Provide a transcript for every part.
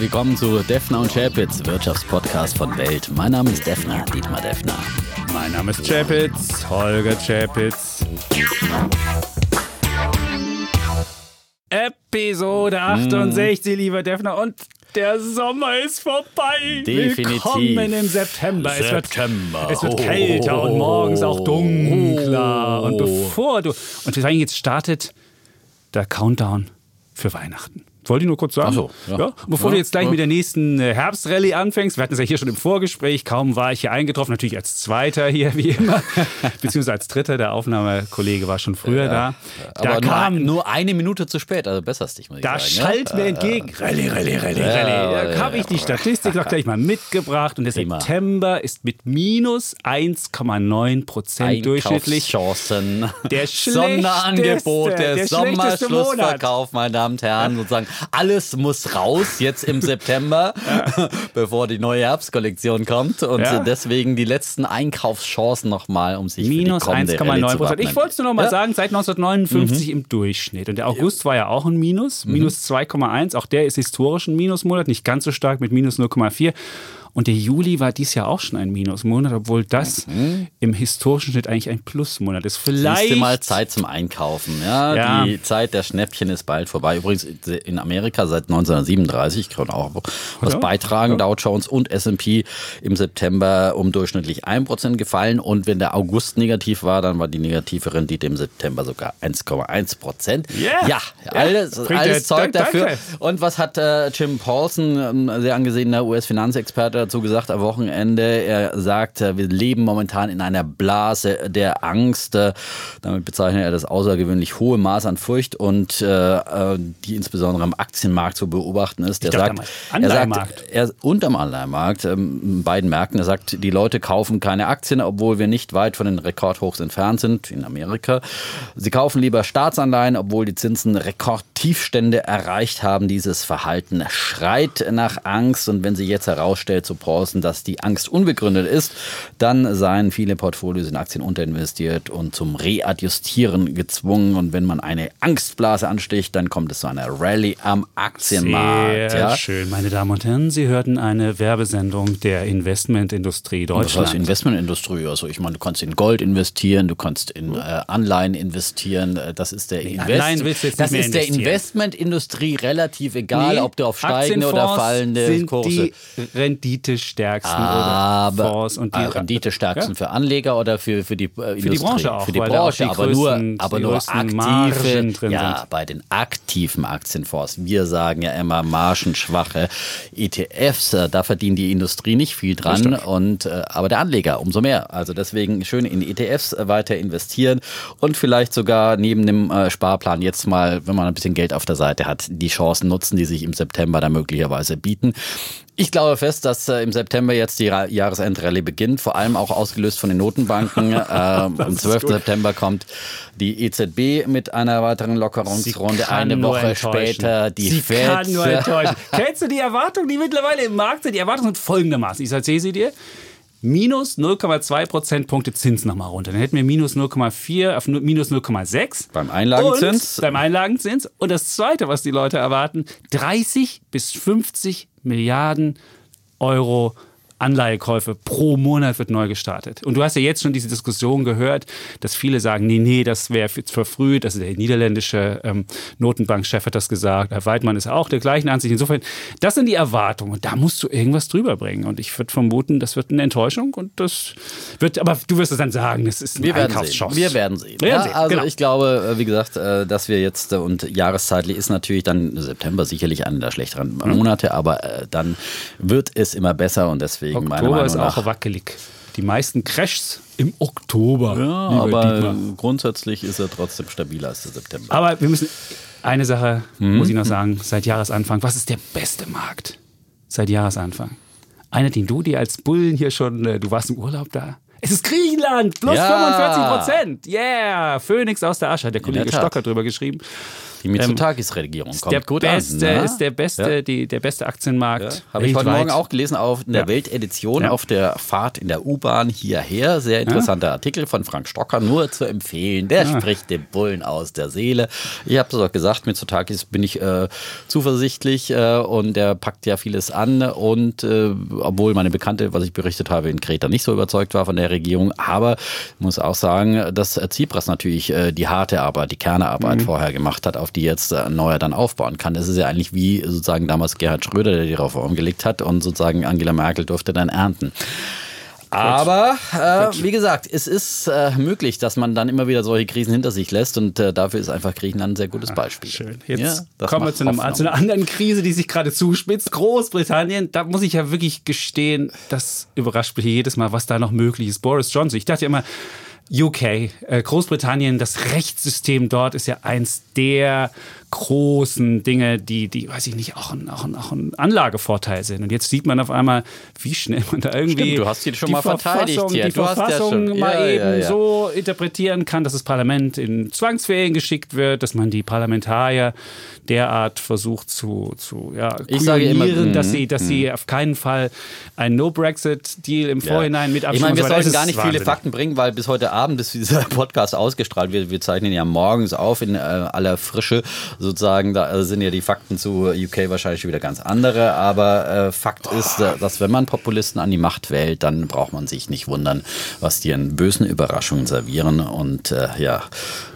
herzlich willkommen zu Defner und Chapitz, Wirtschaftspodcast von Welt. Mein Name ist Defner, Dietmar Defner. Mein Name ist Chapitz, Holger Chapitz. Episode 68, lieber Defner. Und der Sommer ist vorbei. Definitiv. Willkommen im September. September. Es wird, es wird Oh. kälter und morgens auch dunkler. Und bevor du. Und deswegen jetzt startet der Countdown für Weihnachten. Wollte ich nur kurz sagen. Ach so, ja. Bevor Ja, du jetzt gleich ja. mit der nächsten äh, Herbstrallye anfängst, wir hatten es ja hier schon im Vorgespräch, kaum war ich hier eingetroffen, natürlich als Zweiter hier, wie immer, beziehungsweise als Dritter, der Aufnahmekollege war schon früher da. Da Aber nur, kam ein- nur eine Minute zu spät, also besserst dich, muss ich da sagen. schallt mir entgegen. Rallye, Rallye, Rallye, Rallye. Da habe ich die Statistik auch gleich mal mitgebracht. Und der. September ist mit minus 1,9 Prozent durchschnittlich. Einkaufschancen. Der Sonderangebot, der, der Sommerschlussverkauf, meine Damen und Herren. Sozusagen, alles muss raus jetzt im September, bevor die neue Herbstkollektion kommt. Und Ja. deswegen die letzten Einkaufschancen nochmal, um sich Minus für die kommende Rallye 1,9 zu Prozent. Ich wollte es nur noch mal Ja. Mhm. sagen, seit 1959 im Durchschnitt. Und der August war ja auch ein Minus, minus 2,1. Auch der ist historisch ein Minusmonat, nicht ganz so stark mit minus 0,4. Und der Juli war dies Jahr auch schon ein Minusmonat, obwohl das im historischen Schnitt eigentlich ein Plusmonat ist. Vielleicht du mal Zeit zum Einkaufen. Ja, Ja. Die Zeit der Schnäppchen ist bald vorbei. Übrigens in Amerika seit 1937, ich kann auch was Ja. beitragen, Dow Jones und S&P im September um durchschnittlich 1% gefallen. Und wenn der August negativ war, dann war die negative Rendite im September sogar 1,1%. Yeah. Ja, alles, Bringt alles Zeug dafür. Und was hat äh, Jim Paulson, ein sehr angesehener US-Finanzexperte, dazu gesagt am Wochenende? Er sagt, äh, wir leben momentan in einer Blase der Angst. Äh, damit bezeichnet er das außergewöhnlich hohe Maß an Furcht und äh, äh, die insbesondere am Aktienmarkt zu beobachten ist. Er sagt, er sagt, er, und am Anleihenmarkt, ähm, in beiden Märkten, er sagt, die Leute kaufen keine Aktien, obwohl wir nicht weit von den Rekordhochs entfernt sind in Amerika. Sie kaufen lieber Staatsanleihen, obwohl die Zinsen Rekordtiefstände erreicht haben. Dieses Verhalten schreit nach Angst und wenn sie jetzt herausstellt zu Paulson, dass die Angst unbegründet ist, dann seien viele Portfolios in Aktien unterinvestiert und zum Readjustieren gezwungen. Und wenn man eine Angstblase ansticht, dann kommt es zu einer Rallye am Aktienmarkt. Sehr ja. schön, meine Damen und Herren. Sie hörten eine Werbesendung der Investmentindustrie Was heißt Deutschland. Investmentindustrie? Also ich meine, du kannst in Gold investieren, du kannst in äh, Anleihen investieren. äh, Das ist der Anleihen willst du jetzt nicht Das mehr ist der investieren. Investmentindustrie relativ egal, Nee, ob du auf steigende oder fallende sind Kurse. die renditestärksten aber oder Fonds und die äh, Renditestärksten für Anleger oder für, für die äh, die Industrie? Branche auch, Für die Branche, die aber nur, größten- aber die nur größten Margen aktive. drin ja, sind. bei den aktiven Aktienfonds. Wir sagen ja immer margenschwache ETFs. äh, Da verdient die Industrie nicht viel dran und äh, aber der Anleger umso mehr. Also deswegen schön in ETFs weiter investieren und vielleicht sogar neben dem äh, Sparplan jetzt mal, wenn man ein bisschen Geld auf der Seite hat, die Chancen nutzen, die sich im September da möglicherweise bieten. Ich glaube fest, dass äh, im September jetzt die Ra Jahresendrallye beginnt, vor allem auch ausgelöst von den Notenbanken. ähm, am 12. September kommt die EZB mit einer weiteren Lockerungsrunde. Eine Woche später die sie FED. kann nur enttäuschen. Kennst du die Erwartungen, die mittlerweile im Markt sind? Die Erwartungen sind folgendermaßen. Ich erzähle sie dir. Minus 0,2 Prozentpunkte Zins nochmal runter. Dann hätten wir minus 0,4 auf nu- minus 0,6. Beim Einlagenzins? Und beim Einlagenzins. Und das Zweite, was die Leute erwarten, 30 bis 50 Milliarden Euro Anleihekäufe pro Monat wird neu gestartet. Und du hast ja jetzt schon diese Diskussion gehört, dass viele sagen, nee, nee, das wäre jetzt verfrüht. Ist der niederländische ähm, Notenbankchef hat das gesagt. Herr Weidmann ist auch der gleichen Ansicht. Insofern, das sind die Erwartungen. Und da musst du irgendwas drüber bringen. Und ich würde vermuten, das wird eine Enttäuschung. Und das wird, aber du wirst es dann sagen, das ist ein Wir. Einkaufschance. Wir werden sehen. Wir werden Ja, sehen, also genau. ich glaube, äh, wie gesagt, äh, dass wir jetzt äh, und jahreszeitlich ist natürlich dann September sicherlich einer der schlechteren Mhm. Monate, aber dann wird es immer besser und deswegen meiner Oktober ist auch wackelig. Die meisten Crashs im Oktober. ja, aber Dietmar. grundsätzlich ist er trotzdem stabiler als der September. Aber wir müssen. Eine Sache Mhm. muss ich noch sagen, seit Jahresanfang. Was ist der beste Markt? Seit Jahresanfang. Einer, den du dir als Bullen hier schon, äh, du warst im Urlaub da. Es ist Griechenland, plus Ja. 45 Prozent. Yeah, Phoenix aus der Asche, hat der Kollege der. Stocker drüber geschrieben. Die Mitsotakis-Regierung kommt der gut beste, an. ne? Ist der beste, Ja. die, der beste Aktienmarkt. Habe ich heute. Morgen auch gelesen auf in der Ja. Weltedition Ja. auf der Fahrt in der U-Bahn hierher. Sehr interessanter Artikel von Frank Stocker, nur zu empfehlen. Der spricht dem Bullen aus der Seele. Ich habe es auch gesagt, mit Sotakis bin ich äh, zuversichtlich äh, und der packt ja vieles an. Und äh, obwohl meine Bekannte, was ich berichtet habe, in Kreta nicht so überzeugt war von der Regierung, aber ich muss auch sagen, dass Tsipras natürlich äh, die harte Arbeit, die Kernearbeit vorher gemacht hat, auf die jetzt äh, Neuer dann aufbauen kann. Das ist ja eigentlich wie sozusagen damals Gerhard Schröder, der die Reform gelegt hat und sozusagen Angela Merkel durfte dann ernten. Aber äh, wie gesagt, es ist äh, möglich, dass man dann immer wieder solche Krisen hinter sich lässt und äh, dafür ist einfach Griechenland ein sehr gutes Beispiel. Schön. Jetzt Ja, kommen wir zu, einem, zu einer anderen Krise, die sich gerade zuspitzt. Großbritannien, da muss ich ja wirklich gestehen, das überrascht mich jedes Mal, was da noch möglich ist. Boris Johnson, ich dachte ja immer, UK, äh, Großbritannien, das Rechtssystem dort ist ja eins der großen Dinge, die, die weiß ich nicht, auch ein, auch, ein, auch ein Anlagevorteil sind. Und jetzt sieht man auf einmal, wie schnell man da irgendwie Stimmt, du hast ihn schon die mal verteidigt Verfassung, die ja Verfassung schon- mal ja, eben ja, ja. so interpretieren kann, dass das Parlament in Zwangsferien geschickt wird, dass man die Parlamentarier derart versucht zu, zu ja, Ich sage immer, kujonieren, dass mhm, sie, dass sie auf keinen Fall einen No-Brexit-Deal im Vorhinein mit Ich abstimmen. meine, wir sollten gar nicht viele wahnsinnig. Fakten bringen, weil bis heute Abend ist dieser Podcast ausgestrahlt. Wir, wir zeichnen ja morgens auf in äh, aller Frische sozusagen. Da äh, sind ja die Fakten zu UK wahrscheinlich wieder ganz andere. Aber äh, Fakt ist, äh, dass wenn man Populisten an die Macht wählt, dann braucht man sich nicht wundern, was die an bösen Überraschungen servieren. Und äh, ja,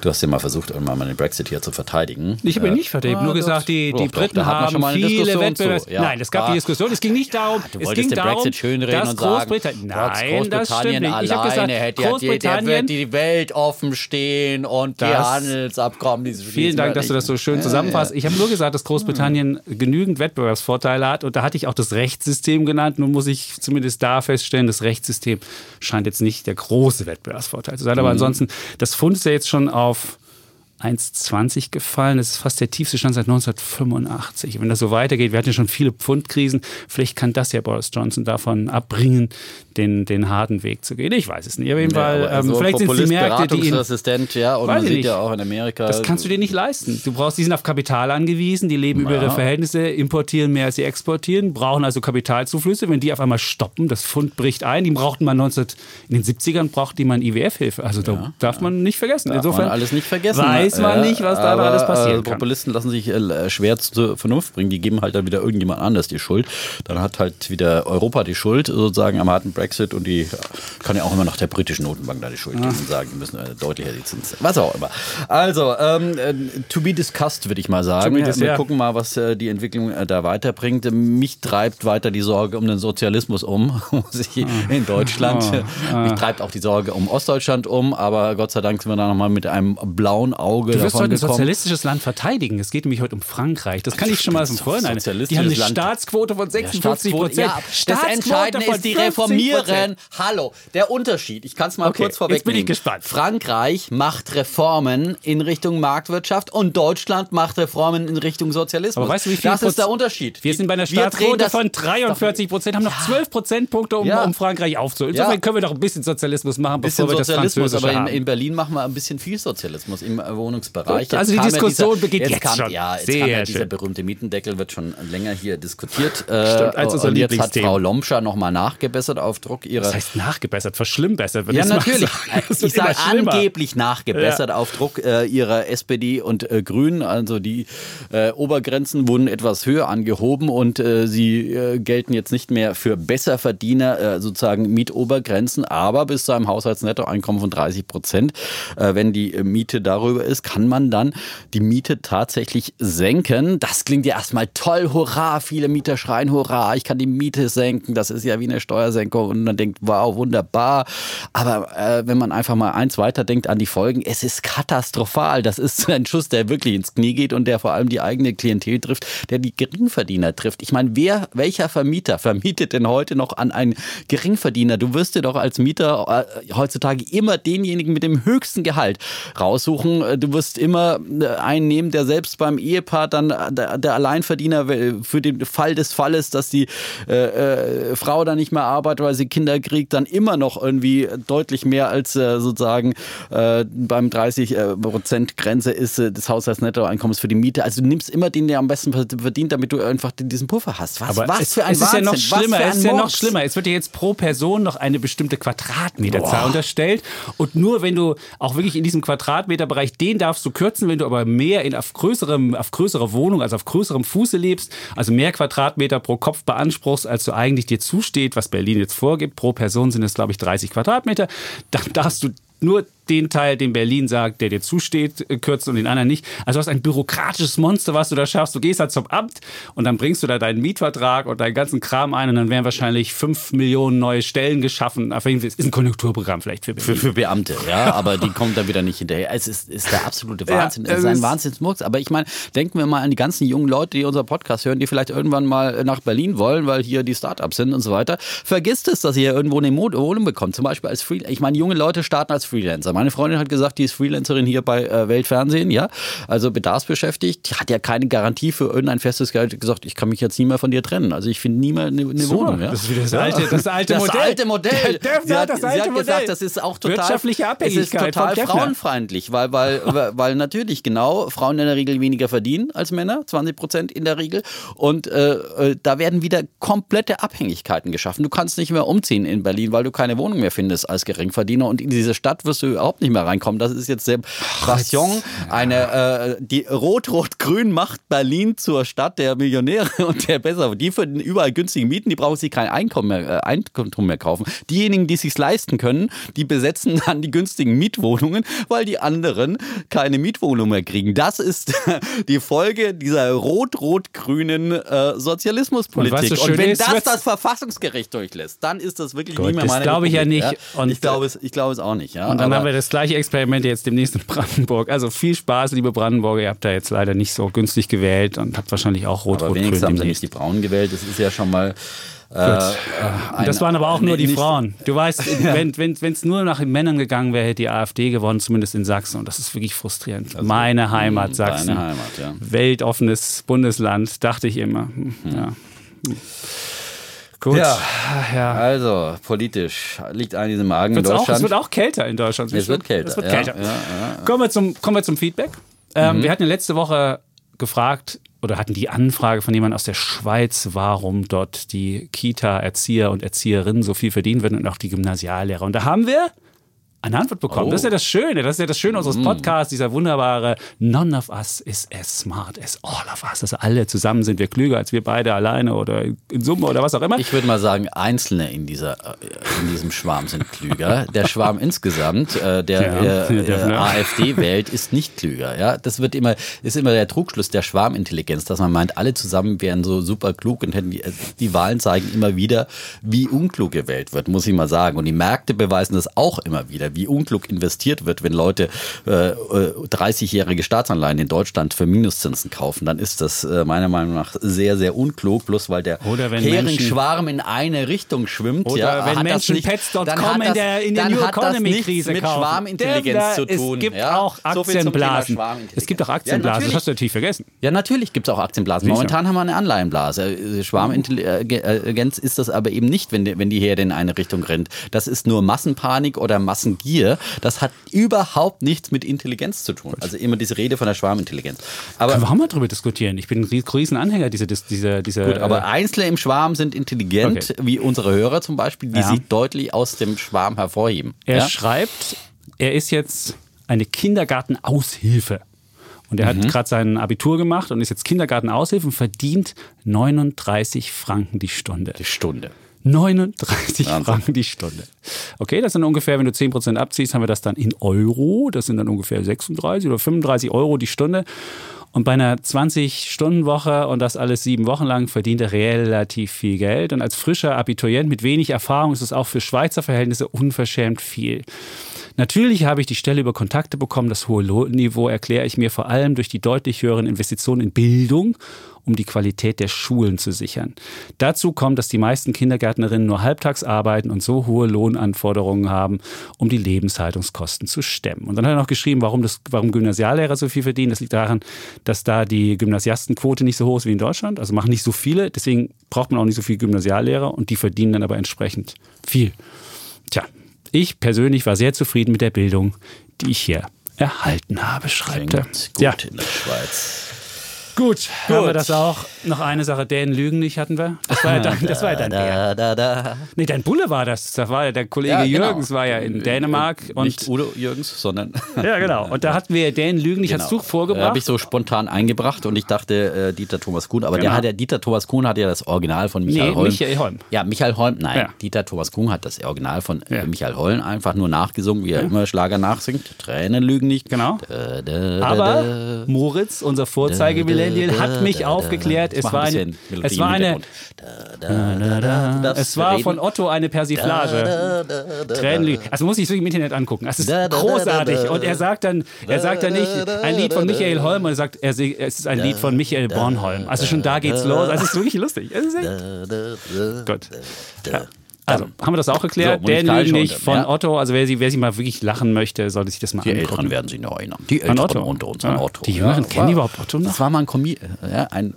du hast ja mal versucht, irgendwann mal den Brexit hier zu verteidigen. Ich habe ihn Äh, nicht verteidigt, ah, nur doch, gesagt, die, doch, die doch, Briten man haben schon mal eine viele zu. Ja, Nein, es gab war- die Diskussion. Es ging nicht darum, Du es ging den darum, Brexit schönreden dass und sagen, Großbritannien... Nein, das stimmt Großbritannien nicht. Ich habe alleine gesagt, hätte ja die, der Großbritannien... wird die Welt offen stehen und die Das- Handelsabkommen, die Vielen Dank, dass du das so schön zusammenfasst. Ich habe nur gesagt, dass Großbritannien genügend Wettbewerbsvorteile hat und da hatte ich auch das Rechtssystem genannt. Nun muss ich zumindest da feststellen, das Rechtssystem scheint jetzt nicht der große Wettbewerbsvorteil zu sein. Aber ansonsten, das Pfund ist ja jetzt schon auf 1,20 gefallen. Das ist fast der tiefste Stand seit 1985. Wenn das so weitergeht, wir hatten ja schon viele Pfundkrisen, vielleicht kann das ja Boris Johnson davon abbringen, den, den harten Weg zu gehen. Ich weiß es nicht. Auf jeden Fall, aber ähm, so vielleicht sind es die Märkte, die ihn Beratungsresistent, ja, und man sieht nicht. ja auch in Amerika. das kannst du dir nicht leisten. Du brauchst, die sind auf Kapital angewiesen, die leben über ihre Verhältnisse, importieren mehr als sie exportieren, brauchen also Kapitalzuflüsse. Wenn die auf einmal stoppen, das Pfund bricht ein, die brauchten mal 19, in den 70ern brauchten die mal IWF-Hilfe. Also da darf man nicht vergessen. Darf Insofern man alles nicht vergessen. weiß man Ja, nicht, was da aber, alles passieren äh, kann. Populisten lassen sich äh, schwer zur Vernunft bringen. Die geben halt dann wieder irgendjemand anders die Schuld. Dann hat halt wieder Europa die Schuld sozusagen am harten Brexit und die kann ja auch immer noch der britischen Notenbank da die Schuld geben und sagen, die müssen äh, deutlicher die Zinsen. Was auch immer. Also, ähm, äh, to be discussed, würde ich mal sagen. Wir ja. gucken mal, was äh, die Entwicklung äh, da weiterbringt. Mich treibt weiter die Sorge um den Sozialismus um, muss ich in Deutschland. Ah. Mich treibt auch die Sorge um Ostdeutschland um, aber Gott sei Dank sind wir da nochmal mit einem blauen Auge Du wirst heute ein gekommen. sozialistisches Land verteidigen. Es geht nämlich heute um Frankreich. Das kann ich schon mal Vorhinein. Sozialistisches Die haben eine Land. Staatsquote von 56 Staatsquote, Prozent. ja, das Entscheidende ist, die reformieren. Hallo, der Unterschied. Ich kann es mal Okay, kurz vorwegnehmen. jetzt bin ich gespannt. Frankreich macht Reformen in Richtung Marktwirtschaft und Deutschland macht Reformen in Richtung Sozialismus. Aber weißt du, wie viel das ist der Proz- Unterschied. Wir sind bei einer Staatsquote von 43 Prozent, haben noch 12 Prozentpunkte, um, Ja. um Frankreich aufzuholen. Insofern Ja. können wir doch ein bisschen Sozialismus machen, bisschen bevor wir das Sozialismus, aber in, in Berlin machen wir ein bisschen viel Sozialismus im äh, Wohnungsbereich. Gut, also die ja Diskussion beginnt jetzt kam, schon. Ja, jetzt Sehr kam ja dieser schön. berühmte Mietendeckel, wird schon länger hier diskutiert. Stimmt, eins unserer und jetzt hat. Frau Lomscher nochmal nachgebessert auf Druck ihrer das heißt nachgebessert, verschlimmbessert. wird Ja, natürlich. Ich sage angeblich nachgebessert auf Druck äh, ihrer SPD und äh, Grünen. Also die äh, Obergrenzen wurden etwas höher angehoben und äh, sie äh, gelten jetzt nicht mehr für Besserverdiener, äh, sozusagen Mietobergrenzen, aber bis zu einem Haushaltsnettoeinkommen von 30 Prozent. Wenn die Miete darüber ist, kann man dann die Miete tatsächlich senken. Das klingt ja erstmal toll, hurra, viele Mieter schreien, hurra, ich kann die Miete senken, das ist ja wie eine Steuersenkung und man denkt, wow, wunderbar. Aber äh, wenn man einfach mal eins weiterdenkt an die Folgen, es ist katastrophal. Das ist ein Schuss, der wirklich ins Knie geht und der vor allem die eigene Klientel trifft, der die Geringverdiener trifft. Ich meine, wer, welcher Vermieter vermietet denn heute noch an einen Geringverdiener? Du wirst dir doch als Mieter äh, heutzutage immer denjenigen mit dem höchsten Gehalt raussuchen. Äh, du wirst immer äh, einen nehmen, der selbst beim Ehepaar dann der, Alleinverdiener für den Fall des Falles, dass die äh, äh, Frau dann nicht mehr arbeitet, weil sie Kinder kriegt, dann immer noch irgendwie deutlich mehr als äh, sozusagen äh, beim 30 Prozent Grenze ist des Haushaltsnettoeinkommens für die Miete. Also du nimmst immer den, der am besten verdient, damit du einfach diesen Puffer hast. Was, Aber was es, für ein es ist ja noch schlimmer. Es ist ja noch schlimmer. Es wird dir jetzt pro Person noch eine bestimmte Quadratmeterzahl Boah. unterstellt und nur wenn du auch wirklich in diesem Quadratmeterbereich den darfst du kürzen, wenn du aber mehr in auf größerem auf größerer Wohnung, also auf größerem Fuße lebst, also mehr Quadratmeter pro Kopf beanspruchst, als du eigentlich dir zusteht, was Berlin jetzt vorgibt. Pro Person sind es glaube ich 30 Quadratmeter. Dann darfst du nur den Teil, den Berlin sagt, der dir zusteht, äh, kürzt und den anderen nicht. Also du hast ein bürokratisches Monster, was du da schaffst. Du gehst halt zum Amt und dann bringst du da deinen Mietvertrag und deinen ganzen Kram ein und dann werden wahrscheinlich fünf Millionen neue Stellen geschaffen. Auf jeden Fall ist ein Konjunkturprogramm vielleicht für Berlin. Für, für Beamte, ja, aber die kommen dann wieder nicht hinterher. Es ist, ist der absolute Wahnsinn. Ja, es ist ein Wahnsinnsmurks. Aber ich meine, denken wir mal an die ganzen jungen Leute, die unser Podcast hören, die vielleicht irgendwann mal nach Berlin wollen, weil hier die Startups sind und so weiter. Vergisst es, dass ihr irgendwo eine Wohnung bekommt. Zum Beispiel als Freelancer. Ich meine, junge Leute starten als Freelancer. Meine Freundin hat gesagt, die ist Freelancerin hier bei äh, Weltfernsehen, ja, also bedarfsbeschäftigt. Die hat ja keine Garantie für irgendein festes Gehalt. gesagt, ich kann mich jetzt nie mehr von dir trennen. Also ich finde nie mehr eine, eine Wohnung. Ja? Das ist wieder das alte, das alte das Modell. Alte Modell. Sie hat, das alte sie hat Modell. gesagt, das ist auch total wirtschaftliche Abhängigkeit. Total frauenfeindlich, weil, weil, weil natürlich genau Frauen in der Regel weniger verdienen als Männer, 20 Prozent in der Regel. Und äh, äh, da werden wieder komplette Abhängigkeiten geschaffen. Du kannst nicht mehr umziehen in Berlin, weil du keine Wohnung mehr findest als Geringverdiener. Und in diese Stadt wirst du überhaupt nicht mehr reinkommen. Das ist jetzt sehr Passion. Eine, äh, die Rot-Rot-Grün macht Berlin zur Stadt der Millionäre und der besser. Die für überall günstigen Mieten, die brauchen sich kein Einkommen mehr, äh, Einkommen mehr kaufen. Diejenigen, die sich leisten können, die besetzen dann die günstigen Mietwohnungen, weil die anderen keine Mietwohnung mehr kriegen. Das ist die Folge dieser rot-rot-grünen äh, Sozialismuspolitik. Und, und wenn ist, das das Verfassungsgericht durchlässt, dann ist das wirklich Gut, nie mehr meine Das glaube ich ja nicht. Ja? ich glaube es, ich glaube es auch nicht. Ja? Und dann Aber haben wir das gleiche Experiment jetzt demnächst in Brandenburg. Also viel Spaß, liebe Brandenburger. Ihr habt da jetzt leider nicht so günstig gewählt und habt wahrscheinlich auch rot-rot Aber wenigstens haben sie nicht die Braunen gewählt. Das ist ja schon mal äh, ein, das waren aber auch nur die Frauen. Du weißt, wenn es wenn, nur nach den Männern gegangen wäre, hätte die AfD gewonnen, zumindest in Sachsen. Und das ist wirklich frustrierend. Also, Meine Heimat, Sachsen. Deine Heimat, ja. Weltoffenes Bundesland, dachte ich immer. Hm. Ja. Gut. Ja, ja, also politisch liegt einiges im Magen Wird's in Deutschland. Auch, es wird auch kälter in Deutschland. Es wird kälter. Es wird kälter. Ja, ja, kommen, wir zum, kommen wir zum Feedback. Ähm, mhm. Wir hatten letzte Woche gefragt oder hatten die Anfrage von jemandem aus der Schweiz, warum dort die Kita-Erzieher und Erzieherinnen so viel verdienen würden und auch die Gymnasiallehrer. Und da haben wir eine Antwort bekommen. Oh. Das ist ja das Schöne, das ist ja das Schöne unseres mm. Podcasts, dieser wunderbare None of us is as smart as all of us. Also alle zusammen sind wir klüger als wir beide alleine oder in Summe oder was auch immer. Ich würde mal sagen, Einzelne in, dieser, äh, in diesem Schwarm sind klüger. Der Schwarm insgesamt, äh, der ja, äh, äh, AfD wählt, ist nicht klüger. Ja? Das wird immer, ist immer der Trugschluss der Schwarmintelligenz, dass man meint, alle zusammen wären so super klug und hätten die, die Wahlen zeigen immer wieder, wie unklug gewählt wird, muss ich mal sagen. Und die Märkte beweisen das auch immer wieder wie unklug investiert wird, wenn Leute äh, 30-jährige äh, Staatsanleihen in Deutschland für Minuszinsen kaufen, dann ist das äh, meiner Meinung nach sehr, sehr unklug, bloß weil der Heringsschwarm in eine Richtung schwimmt. Oder ja, wenn Menschen Pets.com in der, in der New Economy-Krise mit Schwarmintelligenz zu tun. Es gibt ja? auch Aktienblasen. So es gibt auch Aktienblasen, ja, das hast du natürlich vergessen. Ja, natürlich gibt es auch Aktienblasen. Momentan haben wir eine Anleihenblase. Schwarmintelligenz ist das aber eben nicht, wenn die, wenn die Herde in eine Richtung rennt. Das ist nur Massenpanik oder Massengier Gier, das hat überhaupt nichts mit Intelligenz zu tun. Also immer diese Rede von der Schwarmintelligenz. Aber Können wir auch mal drüber diskutieren. Ich bin ein riesen Anhänger dieser, dieser, dieser Gut, aber äh, Einzelne im Schwarm sind intelligent, okay. wie unsere Hörer zum Beispiel, die ja. sich deutlich aus dem Schwarm hervorheben. Er ja? schreibt, er ist jetzt eine Kindergartenaushilfe. Und er mhm. hat gerade sein Abitur gemacht und ist jetzt Kindergartenaushilfe und verdient 39 Franken die Stunde. Die Stunde. 39 Wahnsinn. Franken die Stunde. Okay, das sind ungefähr, wenn du 10% abziehst, haben wir das dann in Euro. Das sind dann ungefähr 36 oder 35 Euro die Stunde. Und bei einer 20-Stunden-Woche und das alles sieben Wochen lang verdient er relativ viel Geld. Und als frischer Abiturient mit wenig Erfahrung ist es auch für Schweizer Verhältnisse unverschämt viel. Natürlich habe ich die Stelle über Kontakte bekommen. Das hohe Lohnniveau erkläre ich mir vor allem durch die deutlich höheren Investitionen in Bildung um die Qualität der Schulen zu sichern. Dazu kommt, dass die meisten Kindergärtnerinnen nur halbtags arbeiten und so hohe Lohnanforderungen haben, um die Lebenshaltungskosten zu stemmen. Und dann hat er noch geschrieben, warum, das, warum Gymnasiallehrer so viel verdienen. Das liegt daran, dass da die Gymnasiastenquote nicht so hoch ist wie in Deutschland. Also machen nicht so viele. Deswegen braucht man auch nicht so viele Gymnasiallehrer und die verdienen dann aber entsprechend viel. Tja, ich persönlich war sehr zufrieden mit der Bildung, die ich hier erhalten habe, schreibt er. Gut ja. in der Schweiz. Gut, Gut, haben wir das auch. Noch eine Sache, Dänen lügen nicht hatten wir. Das war ja dein, das war ja dein da, da, da, Nee, dein Bulle war das. Das war ja der Kollege ja, genau. Jürgens war ja in Dänemark. Und nicht Udo Jürgens, sondern... ja, genau. Und da hatten wir Dänen lügen nicht genau. als Tuch vorgebracht. Habe ich so spontan eingebracht und ich dachte äh, Dieter Thomas Kuhn. Aber genau. der hat ja, Dieter Thomas Kuhn hat ja das Original von Michael nee, Holm. Michael Holm. Ja, Michael Holm. Nein, ja. Dieter Thomas Kuhn hat das Original von äh, ja. Michael Holm einfach nur nachgesungen, wie er immer Schlager nachsingt. Tränen lügen nicht. Genau. Aber Moritz, unser Vorzeige-Millennial, hat mich aufgeklärt. Es war, ein, es war eine. Es war von Otto eine Persiflage. Tränenlied. Also muss ich so im Internet angucken. Es ist großartig. Und er sagt dann, er sagt dann nicht ein Lied von Michael Holm, er sagt, es ist ein Lied von Michael Bornholm. Also schon da geht's los. Also es ist wirklich lustig. Es ist echt. Gut. Ja. Also, haben wir das auch erklärt? So, der nicht von ja. Otto. Also, wer sie, wer sie mal wirklich lachen möchte, sollte sich das mal die angucken. Die Älteren werden sich noch erinnern. Die Älteren Otto. unter uns an Otto. Die Jüngeren ja, kennen war, überhaupt Otto noch? Das war mal ein, Comi ja, ein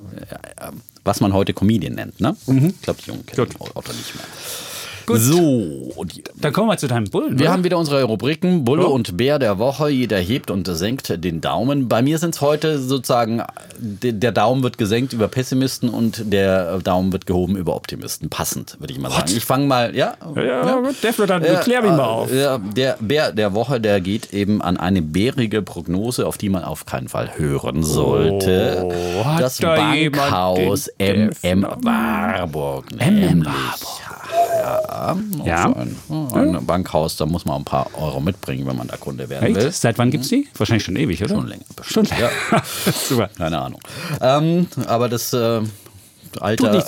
was man heute Comedian nennt, ne? Mhm. Ich glaube, die Jungen kennen. Otto nicht mehr. Gut. So, dann kommen wir zu deinem Bullen. Wir oder? haben wieder unsere Rubriken Bulle oh. und Bär der Woche. Jeder hebt und senkt den Daumen. Bei mir sind es heute sozusagen, der Daumen wird gesenkt über Pessimisten und der Daumen wird gehoben über Optimisten. Passend, würde ich mal sagen. Ich fange mal, ja. Ja, ja, gut, der dann äh, klär mich mal auf. Ja, der Bär der Woche, der geht eben an eine bärige Prognose, auf die man auf keinen Fall hören sollte. Oh, das da Bankhaus MM Warburg. MM Warburg. Ja, ja. So ein, ein Bankhaus, da muss man ein paar Euro mitbringen, wenn man da Kunde werden will. Seit wann gibt es die? Wahrscheinlich schon ewig, oder? Schon länger. Bestimmt. Schon länger. Ja. Super. Keine Ahnung. Ähm, aber das. Äh, Alter,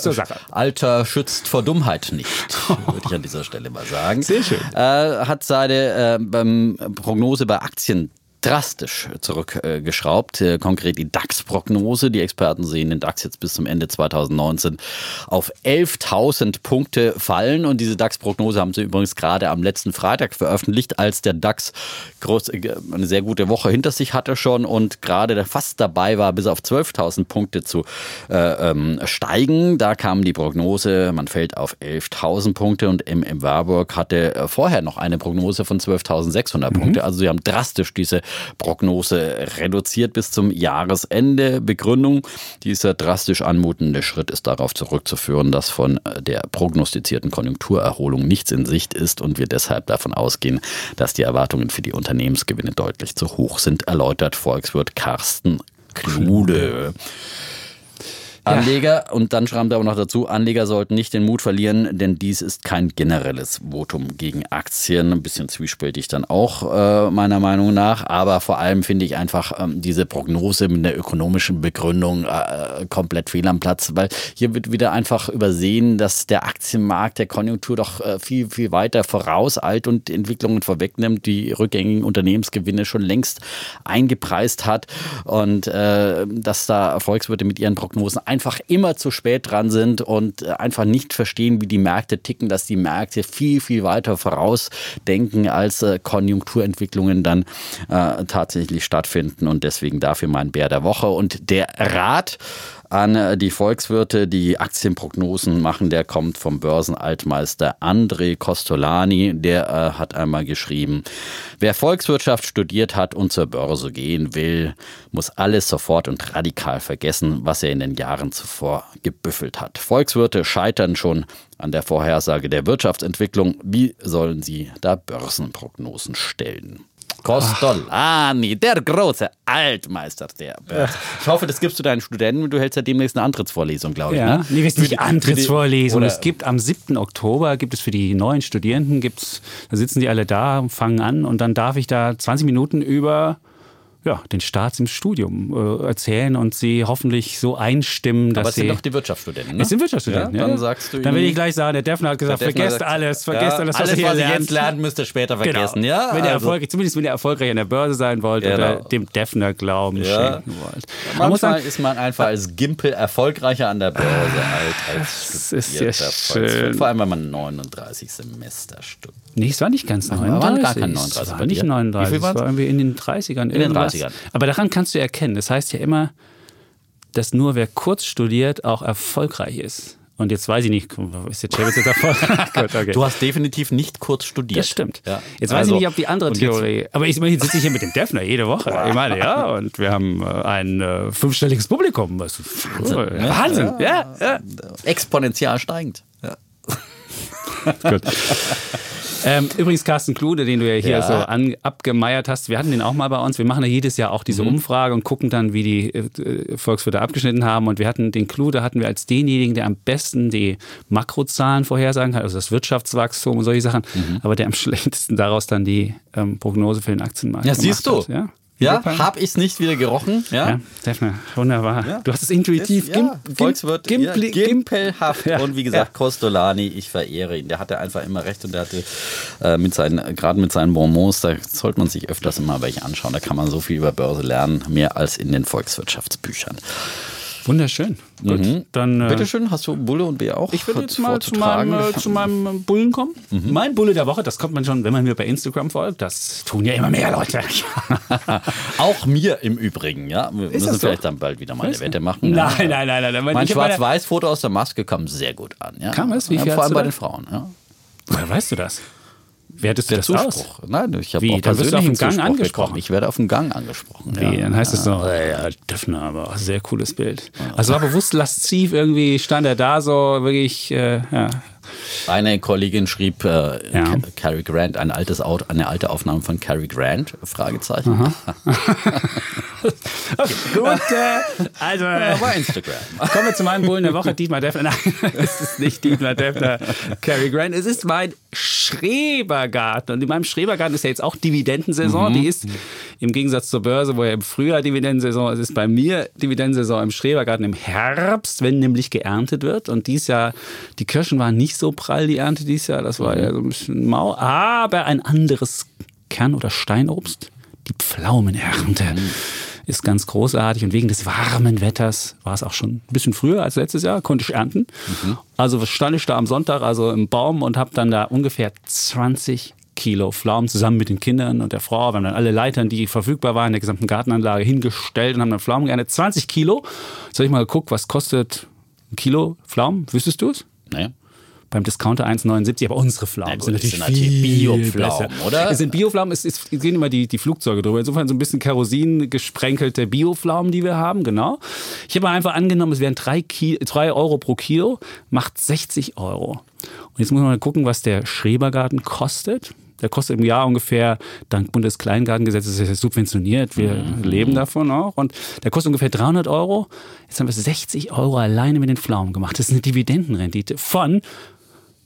Alter schützt vor Dummheit nicht, würde ich an dieser Stelle mal sagen. Sehr schön. Äh, hat seine äh, Prognose bei Aktien drastisch zurückgeschraubt. Äh, konkret die DAX-Prognose. Die Experten sehen den DAX jetzt bis zum Ende 2019 auf 11.000 Punkte fallen. Und diese DAX-Prognose haben sie übrigens gerade am letzten Freitag veröffentlicht, als der DAX groß, äh, eine sehr gute Woche hinter sich hatte schon und gerade fast dabei war, bis auf 12.000 Punkte zu äh, ähm, steigen. Da kam die Prognose, man fällt auf 11.000 Punkte und MM Warburg hatte äh, vorher noch eine Prognose von 12.600 mhm. Punkte. Also sie haben drastisch diese Prognose reduziert bis zum Jahresende. Begründung, dieser drastisch anmutende Schritt ist darauf zurückzuführen, dass von der prognostizierten Konjunkturerholung nichts in Sicht ist und wir deshalb davon ausgehen, dass die Erwartungen für die Unternehmensgewinne deutlich zu hoch sind, erläutert Volkswirt Carsten Klude. Anleger, und dann schreibt er auch noch dazu, Anleger sollten nicht den Mut verlieren, denn dies ist kein generelles Votum gegen Aktien. Ein bisschen zwiespältig dann auch, äh, meiner Meinung nach. Aber vor allem finde ich einfach ähm, diese Prognose mit der ökonomischen Begründung äh, komplett fehl am Platz, weil hier wird wieder einfach übersehen, dass der Aktienmarkt der Konjunktur doch äh, viel, viel weiter vorauseilt und Entwicklungen vorwegnimmt, die rückgängigen Unternehmensgewinne schon längst eingepreist hat und äh, dass da Erfolgswirte mit ihren Prognosen einfach immer zu spät dran sind und äh, einfach nicht verstehen, wie die Märkte ticken, dass die Märkte viel, viel weiter vorausdenken, als äh, Konjunkturentwicklungen dann äh, tatsächlich stattfinden. Und deswegen dafür mein Bär der Woche. Und der Rat, an die Volkswirte, die Aktienprognosen machen. Der kommt vom Börsenaltmeister André Costolani. Der äh, hat einmal geschrieben, wer Volkswirtschaft studiert hat und zur Börse gehen will, muss alles sofort und radikal vergessen, was er in den Jahren zuvor gebüffelt hat. Volkswirte scheitern schon an der Vorhersage der Wirtschaftsentwicklung. Wie sollen sie da Börsenprognosen stellen? Costolani, der große Altmeister der Börse. Ich hoffe, das gibst du deinen Studenten. Du hältst ja demnächst eine Antrittsvorlesung, glaube ich. Ja, ne? nee, wir sind nicht Antrittsvorlesung. Es gibt am 7. Oktober, gibt es für die neuen Studierenden, gibt's, da sitzen die alle da, fangen an und dann darf ich da 20 Minuten über ja, den Starts im Studium äh, erzählen und sie hoffentlich so einstimmen, dass Aber es sind sie. doch die Wirtschaftsstudenten. Ne? Es sind Wirtschaftsstudenten, Ja, ja. dann sagst du Dann will ich gleich sagen, der Defner hat gesagt, vergesst sagt, alles, vergesst ja, alles, was alles, ihr was ihr lernt. jetzt lernen müsst ihr später vergessen. Genau. Ja, wenn ihr also- erfolgreich, zumindest wenn ihr erfolgreich an der Börse sein wollt Genau. oder dem Defner Glauben Ja. schenken wollt. Man muss Manchmal sagen, ist man einfach als Gimpel erfolgreicher an der Börse als, als das ist ja schön. Vor allem, wenn man 39 Semester studiert. Nee, es war nicht ganz waren 39. gar keine 39 Es war nicht dir. 39, Wie viel es war irgendwie in den 30ern. In den 30ern. Aber daran kannst du erkennen. Das heißt ja immer, dass nur wer kurz studiert auch erfolgreich ist. Und jetzt weiß ich nicht, ist der Chevitz jetzt erfolgreich? Gut, okay. Du hast definitiv nicht kurz studiert. Das stimmt. Ja. Jetzt weiß Also, ich nicht, ob die andere und jetzt- Theorie. Aber ich meine, jetzt sitze ich hier mit dem Defner jede Woche. Ich meine, ja, und wir haben äh, ein äh, fünfstelliges Publikum. Was, Wahnsinn. ne? Wahnsinn. Ja, ja. Exponentiell steigend. Ja. Gut. Ähm, übrigens Carsten Klude, den du ja hier Ja. so an, abgemeiert hast, wir hatten den auch mal bei uns. Wir machen ja jedes Jahr auch Mhm. diese Umfrage und gucken dann, wie die äh, Volkswirte abgeschnitten haben. Und wir hatten den Klude hatten wir als denjenigen, der am besten die Makrozahlen vorhersagen kann, also das Wirtschaftswachstum und solche Sachen, Mhm. aber der am schlechtesten daraus dann die ähm, Prognose für den Aktienmarkt Ja, siehst du. Hat. Ja, Ja, Super. hab ich's nicht wieder gerochen? Ja. Ja, Defner, wunderbar. Ja. Du hast es intuitiv ja, gim- Volkswirt, gim- ja, gimpelhaft. Ja, Und wie gesagt, Costolani, ich verehre ihn. Der hatte einfach immer recht und der hatte äh, mit seinen, gerade mit seinen Bonbons, da sollte man sich öfters immer welche anschauen. Da kann man so viel über Börse lernen, mehr als in den Volkswirtschaftsbüchern. Wunderschön. Gut, dann äh, Bitte schön, hast du Bulle und B auch Ich würde jetzt mal zu meinem, äh, zu meinem Bullen kommen. Mhm. Mein Bulle der Woche, das kommt man schon, wenn man mir bei Instagram folgt. Das tun ja immer mehr Leute. Auch mir im Übrigen, ja. Wir müssen das so? vielleicht dann bald wieder mal eine? Wette machen. Nein, ja. nein, nein, nein. Mein Schwarz-Weiß-Foto aus der Maske kam sehr gut an. Ja. Kam es? Wie ja, viel Vor hast allem bei den Frauen. Ja. Woher weißt du das? Wertest du Der das aus? Zuspruch. Nein, ich habe auch du auf dem Gang Zuspruch angesprochen? bekommen. Ich werde auf dem Gang angesprochen. Wie? Ja. Dann heißt es so, äh, ja, Döffner, aber sehr cooles Bild. Also war bewusst lasziv, irgendwie stand er da so wirklich, äh, ja. Eine Kollegin schrieb äh, Ja. Ca- Cary Grant, ein altes Auto, eine alte Aufnahme von Cary Grant, Fragezeichen. Okay, gut, äh, also... Äh, Instagram. Kommen wir zu meinem Bullen der Woche, Dietmar Defner. Nein, es ist nicht Dietmar Defner, Cary Grant. Es ist mein Schrebergarten. Und in meinem Schrebergarten ist ja jetzt auch Dividendensaison. Die ist im Gegensatz zur Börse, wo ja im Frühjahr Dividendensaison ist, ist bei mir Dividendensaison im Schrebergarten im Herbst, wenn nämlich geerntet wird. Und dies Jahr, die Kirschen waren nicht so prall, die Ernte dieses Jahr. Das war ja so ein bisschen mau. Aber ein anderes Kern- oder Steinobst, die Pflaumenernte ist ganz großartig und wegen des warmen Wetters war es auch schon ein bisschen früher als letztes Jahr, konnte ich ernten. Also stand ich da am Sonntag also im Baum und habe dann da ungefähr 20 Kilo Pflaumen zusammen mit den Kindern und der Frau. Wir haben dann alle Leitern, die verfügbar waren, in der gesamten Gartenanlage hingestellt und haben dann Pflaumen geerntet. 20 Kilo. Jetzt habe ich mal geguckt, was kostet ein Kilo Pflaumen? Wüsstest du es? Nee. Beim Discounter 1,79, aber unsere Pflaumen gut, sind natürlich, sind natürlich viel Bio-Pflaumen, besser. oder? Es sind Biopflaumen, es, es gehen immer die, die Flugzeuge drüber. Insofern so ein bisschen Kerosin gesprenkelte Biopflaumen, die wir haben, genau. Ich habe einfach angenommen, es wären drei, Ki drei Euro pro Kilo, macht 60 Euro. Und jetzt muss man mal gucken, was der Schrebergarten kostet. Der kostet im Jahr ungefähr, dank Bundeskleingartengesetzes ist er subventioniert, wir Mhm. leben davon auch. Und der kostet ungefähr 300 Euro. Jetzt haben wir 60 Euro alleine mit den Pflaumen gemacht. Das ist eine Dividendenrendite von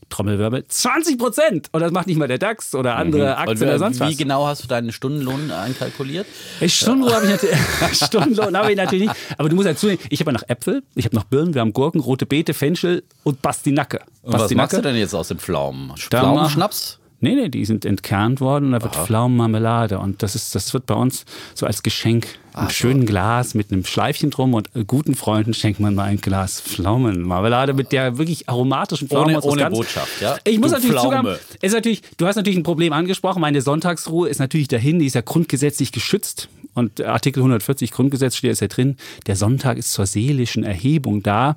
Trommelwirbel 20 Prozent. Und das macht nicht mal der DAX oder andere Mhm. Aktien oder sonst wie was. genau hast du deinen Stundenlohn einkalkuliert? Stundenlohn habe ich natürlich, Stundenlohn habe ich natürlich nicht. Aber du musst dazu, ich habe ja noch Äpfel, ich habe noch Birnen, wir haben Gurken, rote Beete, Fenchel und Bastinacke. Und was machst du denn jetzt aus den Pflaumen? Pflaumenschnaps? Nee, nee, die sind entkernt worden und da wird Pflaumenmarmelade. Und das ist, das wird bei uns so als Geschenk im schönen Glas mit einem Schleifchen drum und äh, guten Freunden schenkt man mal ein Glas Pflaumenmarmelade mit der wirklich aromatischen Pflaume. Ohne- ohne. Botschaft, ja? Ich muss Du natürlich Pflaume. zugeben, ist natürlich, du hast natürlich ein Problem angesprochen. Meine Sonntagsruhe ist natürlich dahin, die ist ja grundgesetzlich geschützt. Und Artikel 140 Grundgesetz steht jetzt ja drin, der Sonntag ist zur seelischen Erhebung da.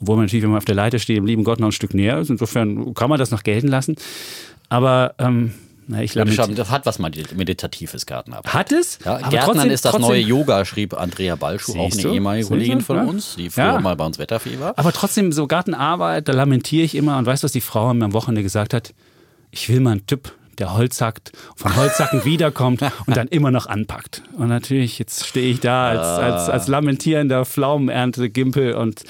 Obwohl man natürlich, wenn man auf der Leiter steht, dem lieben Gott noch ein Stück näher ist. Insofern kann man das noch gelten lassen. Aber ähm, na, ich lamentiere. Das hat was Meditatives Gartenarbeit. Hat es? Ja, Aber Gärtnern trotzdem- ist das trotzdem- neue Yoga, schrieb Andrea Balschuh, auch Siehst eine du? ehemalige? Kollegin von Ja. uns, die früher Ja. mal bei uns Wetterfee war. Aber trotzdem, so Gartenarbeit, da lamentiere ich immer. Und weißt du, was die Frau mir am Wochenende gesagt hat? Ich will mal einen Typ, der Holz hackt, von Holzhacken wiederkommt und dann immer noch anpackt. Und natürlich, jetzt stehe ich da als, als, als lamentierender Pflaumenernte-Gimpel und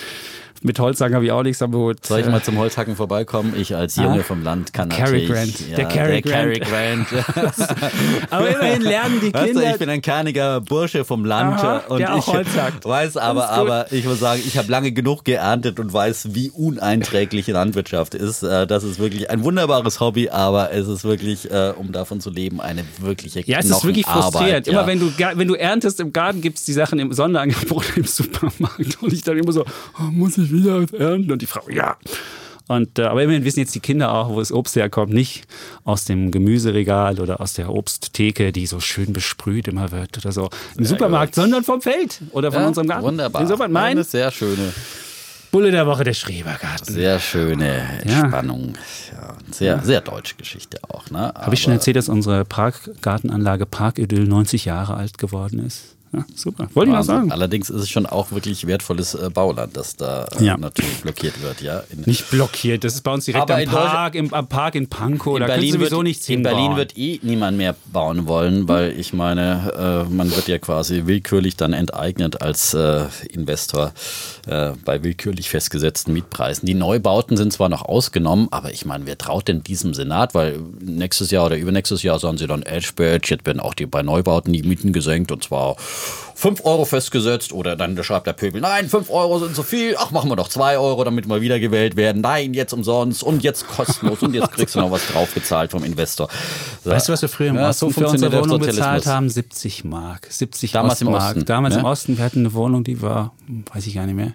Mit Holzhacken habe ich auch nichts am Hut. Soll ich mal zum Holzhacken vorbeikommen? Ich als Junge ah, vom Land kann Cary natürlich... Grant. Ja, der Cary Grant. Grant. aber immerhin lernen die Kinder... Weißt du, ich bin ein kerniger Bursche vom Land Aha, und der ich Holzhackt. weiß aber, aber ich muss sagen, ich habe lange genug geerntet und weiß, wie uneinträglich Landwirtschaft ist. Äh, das ist wirklich ein wunderbares Hobby, aber es ist wirklich, äh, um davon zu leben, eine wirkliche Ja, es ist wirklich frustrierend. Immer wenn du, wenn du erntest im Garten, gibt es die Sachen im Sonderangebot im Supermarkt und ich dann immer so, oh, muss ich wieder ernten? Und die Frau, ja. Und, äh, aber immerhin wissen jetzt die Kinder auch, wo das Obst herkommt. Nicht aus dem Gemüseregal oder aus der Obsttheke, die so schön besprüht immer wird oder so im sehr Supermarkt, gut. sondern vom Feld oder von ja, unserem Garten. Wunderbar. Insofern mein Eine sehr schöne. Bulle der Woche, der Schrebergarten. Sehr schöne ja. Spannung. Ja, sehr, ja. sehr deutsche Geschichte auch. Ne? Habe ich schon erzählt, dass unsere Parkgartenanlage Parkidyll 90 Jahre alt geworden ist? Ja, super. Wollte ich mal sagen. Allerdings ist es schon auch wirklich wertvolles äh, Bauland, das da äh, ja. natürlich blockiert wird. Ja, in Nicht blockiert, das ist bei uns direkt am Park, im, am Park in Pankow. In da Berlin sowieso wird, nichts In Berlin wird eh niemand mehr bauen wollen, weil ich meine, äh, man wird ja quasi willkürlich dann enteignet als äh, Investor äh, bei willkürlich festgesetzten Mietpreisen. Die Neubauten sind zwar noch ausgenommen, aber ich meine, wer traut denn diesem Senat? Weil nächstes Jahr oder übernächstes Jahr sagen sie dann Edge Badge, jetzt werden auch die bei Neubauten die Mieten gesenkt und zwar 5 Euro festgesetzt oder dann schreibt der Pöbel, nein, 5 Euro sind zu viel, ach, machen wir doch 2 Euro, damit wir wiedergewählt werden. Nein, jetzt umsonst und jetzt kostenlos und jetzt kriegst du noch was draufgezahlt vom Investor. So. Weißt du, was wir früher im ja, Osten so für unsere Wohnung bezahlt haben? 70 Mark. 70 Damals Ostmark. im Osten. Damals ja? im Osten, wir hatten eine Wohnung, die war, weiß ich gar nicht mehr,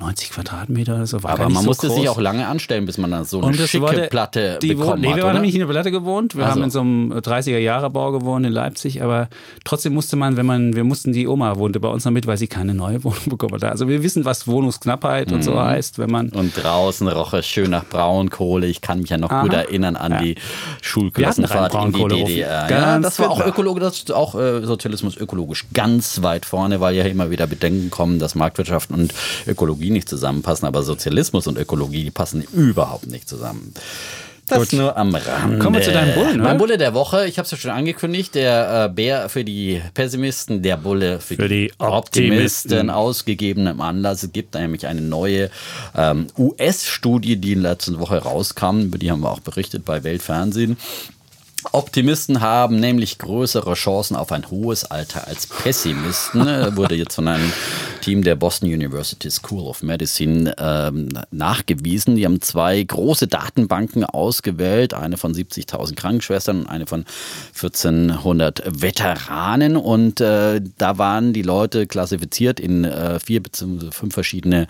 90 Quadratmeter oder so. War Aber man so musste groß. sich auch lange anstellen, bis man dann so eine schicke der, Platte die bekommen nee, hat. wir waren nämlich in der Platte gewohnt. Wir also. haben in so einem 30er-Jahre-Bau gewohnt in Leipzig. Aber trotzdem musste man, wenn man, wir mussten, die Oma wohnte bei uns noch mit, weil sie keine neue Wohnung bekommen hat. Also wir wissen, was Wohnungsknappheit mhm. und so mhm. heißt, wenn man. Und draußen roch es schön nach Braunkohle. Ich kann mich ja noch Aha. gut erinnern an ja. die Schulklassenfahrt in die DDR. Ja, das war auch ökologisch, das ist auch äh, Sozialismus ökologisch ganz weit vorne, weil ja immer wieder Bedenken kommen, dass Marktwirtschaft und Ökologie nicht zusammenpassen aber Sozialismus und Ökologie, die passen überhaupt nicht zusammen. Das Gut. nur am Rande. Kommen wir zu deinem Bullen, oder? Mein Bulle der Woche, ich habe es ja schon angekündigt, der äh, Bär für die Pessimisten, der Bulle für, für die, Optimisten. Optimisten. Ausgegebenem Anlass. Es gibt nämlich eine neue ähm, US-Studie, die in der letzten Woche rauskam, über die haben wir auch berichtet bei Weltfernsehen. Optimisten haben nämlich größere Chancen auf ein hohes Alter als Pessimisten, wurde jetzt von einem Team der Boston University School of Medicine ähm, nachgewiesen. Die haben zwei große Datenbanken ausgewählt, eine von 70.000 Krankenschwestern und eine von 1400 Veteranen. Und äh, da waren die Leute klassifiziert in äh, vier bzw. fünf verschiedene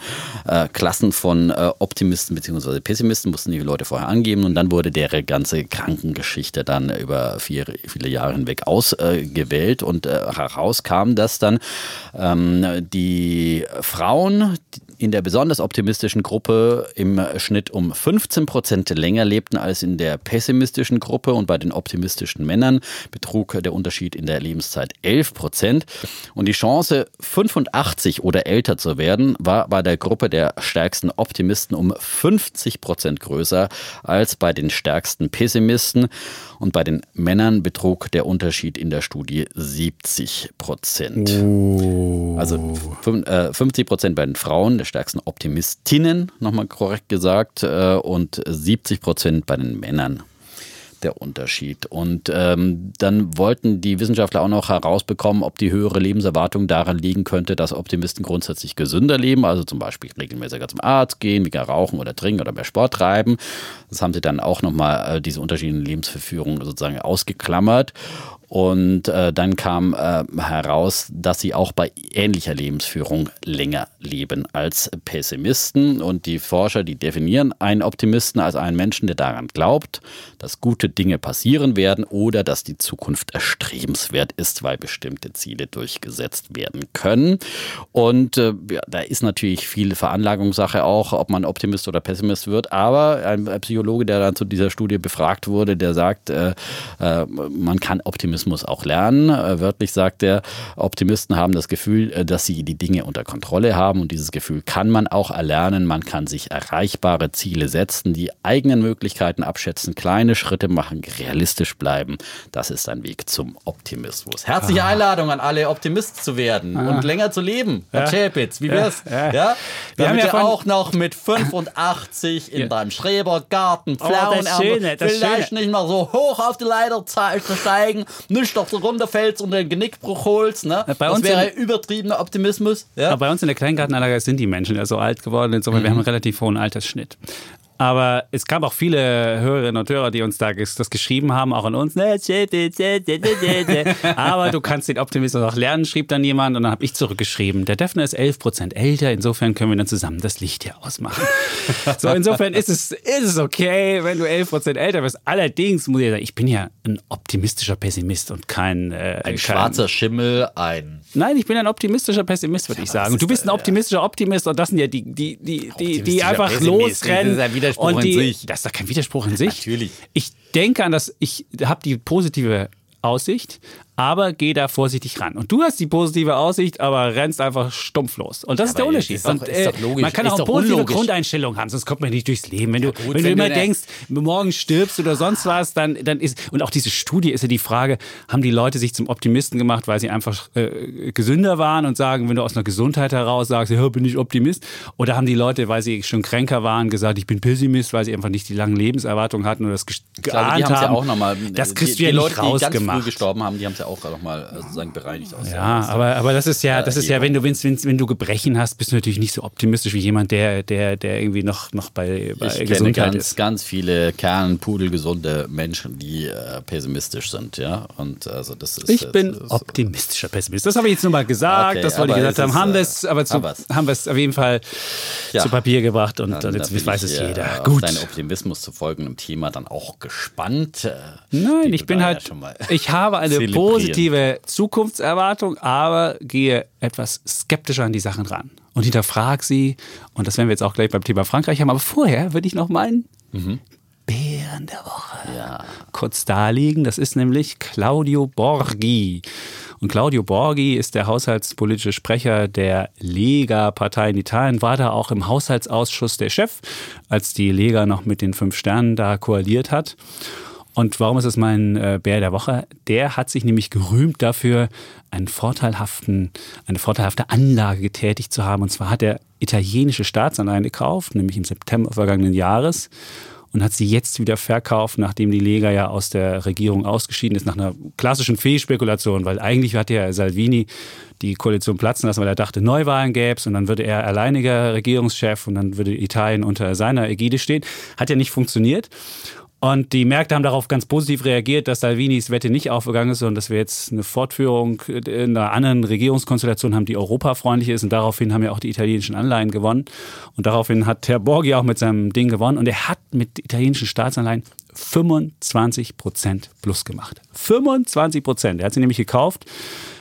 äh, Klassen von äh, Optimisten bzw. Pessimisten, mussten die Leute vorher angeben und dann wurde deren ganze Krankengeschichte dann über vier, viele Jahre hinweg ausgewählt und äh, herauskam, dass dann ähm, die Frauen, in der besonders optimistischen Gruppe im Schnitt um 15 Prozent länger lebten als in der pessimistischen Gruppe und bei den optimistischen Männern betrug der Unterschied in der Lebenszeit 11 Prozent. Und die Chance, 85 oder älter zu werden, war bei der Gruppe der stärksten Optimisten um 50 Prozent größer als bei den stärksten Pessimisten. Und bei den Männern betrug der Unterschied in der Studie 70 Prozent. Oh. Also 50 äh, Prozent bei den Frauen, der stärksten Optimistinnen, nochmal korrekt gesagt, äh, und 70 Prozent bei den Männern der Unterschied. Und ähm, dann wollten die Wissenschaftler auch noch herausbekommen, ob die höhere Lebenserwartung daran liegen könnte, dass Optimisten grundsätzlich gesünder leben, also zum Beispiel regelmäßiger zum Arzt gehen, weniger rauchen oder trinken oder mehr Sport treiben. Das haben sie dann auch nochmal äh, diese unterschiedlichen Lebensverführungen sozusagen ausgeklammert. Und äh, dann kam äh, heraus, dass sie auch bei ähnlicher Lebensführung länger leben als Pessimisten. Und die Forscher, die definieren einen Optimisten als einen Menschen, der daran glaubt, dass gute Dinge passieren werden oder dass die Zukunft erstrebenswert ist, weil bestimmte Ziele durchgesetzt werden können. Und äh, ja, da ist natürlich viel Veranlagungssache auch, ob man Optimist oder Pessimist wird. Aber ein Psychologe, der dann zu dieser Studie befragt wurde, der sagt, äh, äh, man kann Optimist Optimismus auch lernen. Äh, wörtlich sagt er, Optimisten haben das Gefühl, äh, dass sie die Dinge unter Kontrolle haben und dieses Gefühl kann man auch erlernen. Man kann sich erreichbare Ziele setzen, die eigenen Möglichkeiten abschätzen, kleine Schritte machen, realistisch bleiben. Das ist ein Weg zum Optimismus. Herzliche ah. Einladung an alle, Optimist zu werden ah. und länger zu leben. Herr ja. Chapitz, wie wär's? Ja. ja. Wir haben ja auch noch mit 85 in ja. deinem Schrebergarten Pflaumen oh, Schöne, vielleicht Schöne. nicht mal so hoch auf die Leiter steigen, nicht auf die runterfällst und den Genickbruch holst. Ne? Bei das uns wäre übertriebener Optimismus. Ja? bei uns in der Kleingartenanlage sind die Menschen ja so alt geworden, insofern mhm. wir haben einen relativ hohen Altersschnitt. Aber es gab auch viele Hörerinnen und Hörer, die uns da das geschrieben haben, auch an uns. Aber du kannst den Optimismus auch lernen, schrieb dann jemand. Und dann habe ich zurückgeschrieben, der Defner ist 11 Prozent älter, insofern können wir dann zusammen das Licht hier ausmachen. so, insofern ist es, ist es okay, wenn du 11 Prozent älter bist. Allerdings muss ich sagen, ich bin ja ein optimistischer Pessimist und kein... Äh, ein kein, schwarzer Schimmel, ein... Nein, ich bin ein optimistischer Pessimist, würde ich sagen. Und du bist ein optimistischer Optimist und das sind ja die, die, die, die, die einfach losrennen. Das ist ein Widerspruch und die, in sich. Das ist doch kein Widerspruch in sich. Natürlich. Ich denke an das, ich habe die positive Aussicht, aber geh da vorsichtig ran. Und du hast die positive Aussicht, aber rennst einfach stumpf los. Und das ja, ist der Unterschied. Ist doch, und, äh, man kann ist auch eine positive Grundeinstellung haben, sonst kommt man nicht durchs Leben. Wenn du, ja, gut, wenn, wenn du immer denkst, morgen stirbst oder sonst was, dann, dann ist, und auch diese Studie ist ja die Frage, haben die Leute sich zum Optimisten gemacht, weil sie einfach äh, gesünder waren und sagen, wenn du aus einer Gesundheit heraus sagst, ja, bin ich Optimist, oder haben die Leute, weil sie schon kränker waren, gesagt, ich bin Pessimist, weil sie einfach nicht die langen Lebenserwartungen hatten oder das geahnt glaube, die haben. Ja auch noch mal, das kriegst du ja nicht Leute, rausgemacht. Die ganz früh gestorben haben, die haben es ja auch noch mal äh, sozusagen bereinigt aus. Ja, aber, aber das ist ja, das ist ja, wenn du, wenn, wenn du Gebrechen hast, bist du natürlich nicht so optimistisch wie jemand, der, der, der irgendwie noch, noch bei, bei ich Gesundheit kenne ganz, ist. ganz viele kernpudelgesunde Menschen, die äh, pessimistisch sind, ja. Und also das ist. Ich bin das, optimistischer Pessimist. Das habe ich jetzt nur mal gesagt, Okay, das wollte ich gesagt es haben. ist, Haben äh, wir es, aber zu, haben wir es auf jeden Fall Ja. zu Papier gebracht und, Dann, und jetzt weiß ich, es äh, jeder. Auf Gut. deinen Optimismus zu folgendem Thema dann auch gespannt. äh, Nein, die ich bin halt, ja ich habe eine zelebrieren. Positive Zukunftserwartung, aber gehe etwas skeptischer an die Sachen ran und hinterfrage sie. Und das werden wir jetzt auch gleich beim Thema Frankreich haben. Aber vorher würde ich noch meinen Bären der Woche Mhm. Ja. kurz darlegen. Das ist nämlich Claudio Borghi. Und Claudio Borghi ist der haushaltspolitische Sprecher der Lega-Partei in Italien, war da auch im Haushaltsausschuss der Chef, als die Lega noch mit den fünf Sternen da koaliert hat. Und warum ist es mein äh, Bär der Woche? Der hat sich nämlich gerühmt dafür, einen vorteilhaften, eine vorteilhafte Anlage getätigt zu haben. Und zwar hat er italienische Staatsanleihen gekauft, nämlich im September vergangenen Jahres und hat sie jetzt wieder verkauft, nachdem die Lega ja aus der Regierung ausgeschieden ist, nach einer klassischen Fehlspekulation, weil eigentlich hat ja Salvini die Koalition platzen lassen, weil er dachte, Neuwahlen gäbe es und dann würde er alleiniger Regierungschef und dann würde Italien unter seiner Ägide stehen. Hat ja nicht funktioniert. Und die Märkte haben darauf ganz positiv reagiert, dass Salvinis Wette nicht aufgegangen ist, sondern dass wir jetzt eine Fortführung in einer anderen Regierungskonstellation haben, die europafreundlich ist. Und daraufhin haben ja auch die italienischen Anleihen gewonnen. Und daraufhin hat Herr Borghi auch mit seinem Ding gewonnen. Und er hat mit italienischen Staatsanleihen 25 Prozent plus gemacht. 25 Prozent. Er hat sie nämlich gekauft.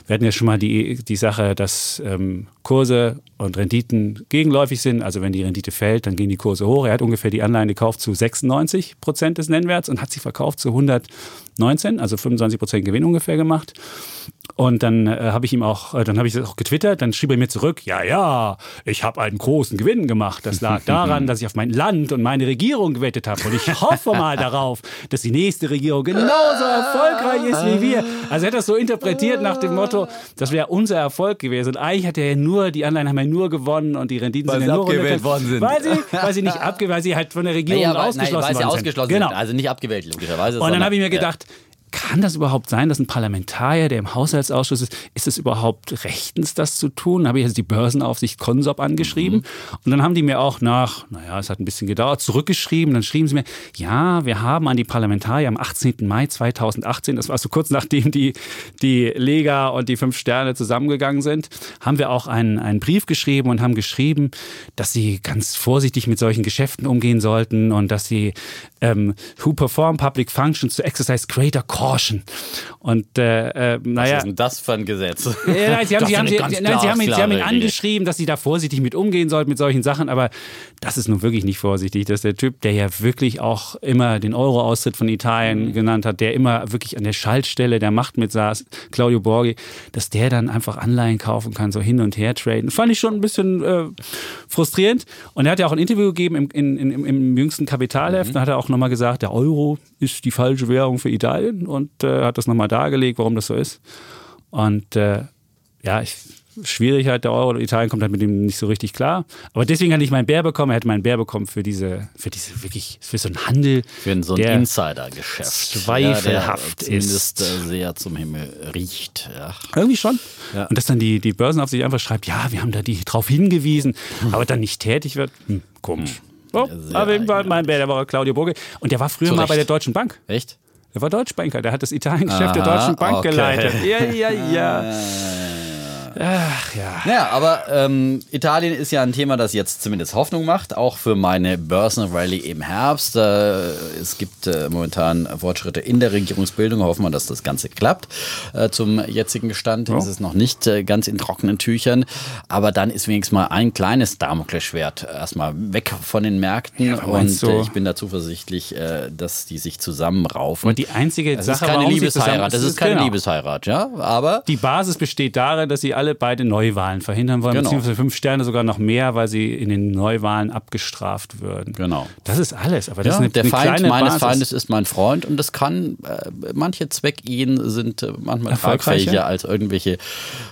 Wir hatten ja schon mal die, die Sache, dass ähm, Kurse und Renditen gegenläufig sind. Also wenn die Rendite fällt, dann gehen die Kurse hoch. Er hat ungefähr die Anleihen gekauft zu 96 Prozent des Nennwerts und hat sie verkauft zu 119, also 25 Prozent Gewinn ungefähr gemacht. Und dann äh, habe ich ihm auch, äh, dann habe ich das auch getwittert, dann schrieb er mir zurück, ja, ja, ich habe einen großen Gewinn gemacht. Das lag daran, dass ich auf mein Land und meine Regierung gewettet habe. Und ich hoffe mal darauf, dass die nächste Regierung genauso erfolgreich ist wie wir. Also er hat das so interpretiert nach dem Motto, das wäre unser Erfolg gewesen. Und eigentlich hat er ja nur, die Anleihen haben ja nur gewonnen und die Renditen Weil sind ja nur abgewählt worden sind. Weil sie, weil sie nicht abgewählt, weil sie halt von der Regierung Naja, weil, ausgeschlossen nein, weil sie worden ausgeschlossen sind. Genau. sind. Also nicht abgewählt, logischerweise. Und dann habe ich mir ja. Kann das überhaupt sein, dass ein Parlamentarier, der im Haushaltsausschuss ist, ist es überhaupt rechtens, das zu tun? Da habe ich also die Börsenaufsicht Consop angeschrieben. Und dann haben die mir auch nach, naja, es hat ein bisschen gedauert, zurückgeschrieben. Dann schrieben sie mir, ja, wir haben an die Parlamentarier am 18. Mai 2018, das war so kurz nachdem die, die Lega und die Fünf Sterne zusammengegangen sind, haben wir auch einen, einen Brief geschrieben und haben geschrieben, dass sie ganz vorsichtig mit solchen Geschäften umgehen sollten und dass sie ähm, who perform public functions to exercise greater caution. Und äh, äh, Was naja. ist denn das für ein Gesetz? Sie haben, sie sie, sie ihn, sie haben ihn angeschrieben, dass sie da vorsichtig mit umgehen sollten mit solchen Sachen, aber das ist nun wirklich nicht vorsichtig. Das ist der Typ, der ja wirklich auch immer den Euro-Austritt von Italien Mhm. genannt hat, der immer wirklich an der Schaltstelle der Macht mit saß, Claudio Borghi, dass der dann einfach Anleihen kaufen kann, so hin und her traden. Fand ich schon ein bisschen äh, frustrierend. Und er hat ja auch ein Interview gegeben im, in, in, im, im jüngsten Kapitalheft. Da hat er auch nochmal gesagt, der Euro ist die falsche Währung für Italien und äh, hat das nochmal dargelegt, warum das so ist. Und äh, ja, ich schwierig halt, der Euro, Italien kommt halt mit dem nicht so richtig klar. Aber deswegen hatte ich meinen Bär bekommen, er hätte meinen Bär bekommen für diese, für diese wirklich, für so einen Handel. Für so ein Insider-Geschäft. Zweifelhaft ja, ist. sehr zum Himmel riecht. Ja. Irgendwie schon. Ja. Und dass dann die, die Börsenaufsicht einfach schreibt, ja, wir haben da die drauf hingewiesen, hm. aber dann nicht tätig wird, hm, komisch. Hm. Oh, auf jeden Fall mein Bär, der war Claudio Burge. Und der war früher Zurecht. mal bei der Deutschen Bank. Echt? Der war Deutschbanker, der hat das Italien-Geschäft der Deutschen Bank okay. geleitet. Ja, ja, ja. Ach ja. Naja, aber ähm, Italien ist ja ein Thema, das jetzt zumindest Hoffnung macht, auch für meine Börsenrallye im Herbst. Äh, es gibt äh, momentan Fortschritte in der Regierungsbildung. Hoffen wir, dass das Ganze klappt. Äh, zum jetzigen Stand oh. ist es noch nicht äh, ganz in trockenen Tüchern. Aber dann ist wenigstens mal ein kleines Damoklesschwert erstmal weg von den Märkten. Ja, und so. Äh, ich bin da zuversichtlich, äh, dass die sich zusammenraufen. Und die einzige das Sache, ist keine Liebesheirat. Das ist keine genau. Liebesheirat, ja. Aber die Basis besteht darin, dass sie alle beide Neuwahlen verhindern wollen, genau. beziehungsweise fünf Sterne sogar noch mehr, weil sie in den Neuwahlen abgestraft würden. Genau. Das ist alles. Aber das ja, ist eine, der eine Feind meines Basis. Feindes ist mein Freund und das kann, äh, manche Zweckehen sind äh, manchmal tragfähiger als irgendwelche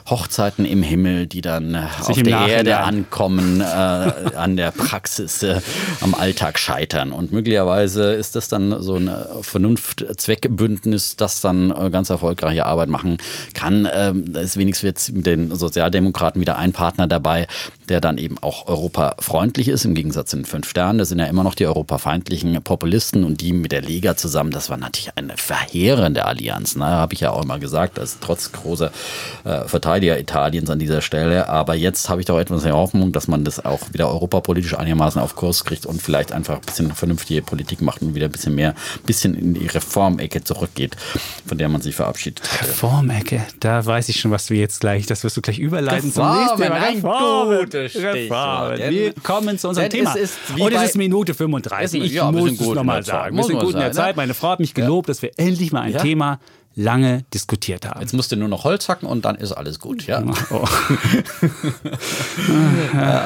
Hochzeiten im Himmel, die dann äh, auf der Nachhinein. Erde ankommen, äh, an der Praxis, äh, am Alltag scheitern. Und möglicherweise ist das dann so ein Vernunft-Zweckbündnis, das dann ganz erfolgreiche Arbeit machen kann. Ähm, das ist wenigstens jetzt mit den Sozialdemokraten wieder ein Partner dabei, der dann eben auch europafreundlich ist, im Gegensatz zu den fünf Sternen. Das sind ja immer noch die europafeindlichen Populisten und die mit der Liga zusammen. Das war natürlich eine verheerende Allianz. Ne? Habe ich ja auch immer gesagt, das trotz großer äh, Verteidiger Italiens an dieser Stelle. Aber jetzt habe ich doch etwas in Hoffnung, dass man das auch wieder europapolitisch einigermaßen auf Kurs kriegt und vielleicht einfach ein bisschen vernünftige Politik macht und wieder ein bisschen mehr, ein bisschen in die Reformecke zurückgegeht, von der man sich verabschiedet hatte. Reformecke, da weiß ich schon, was du jetzt gleich, das wirst du gleich überleiten Reformen, zum nächsten Thema. Reformen, gutes Reformen. Wir kommen zu unserem Thema. Es ist und es ist Minute 35. Ich ja, muss es nochmal sagen. Wir sind gut in der Zeit. Meine Frau hat mich gelobt, dass wir endlich mal ein. Thema lange diskutiert haben. Jetzt musst du nur noch Holz hacken und dann ist alles gut, ja. Oh.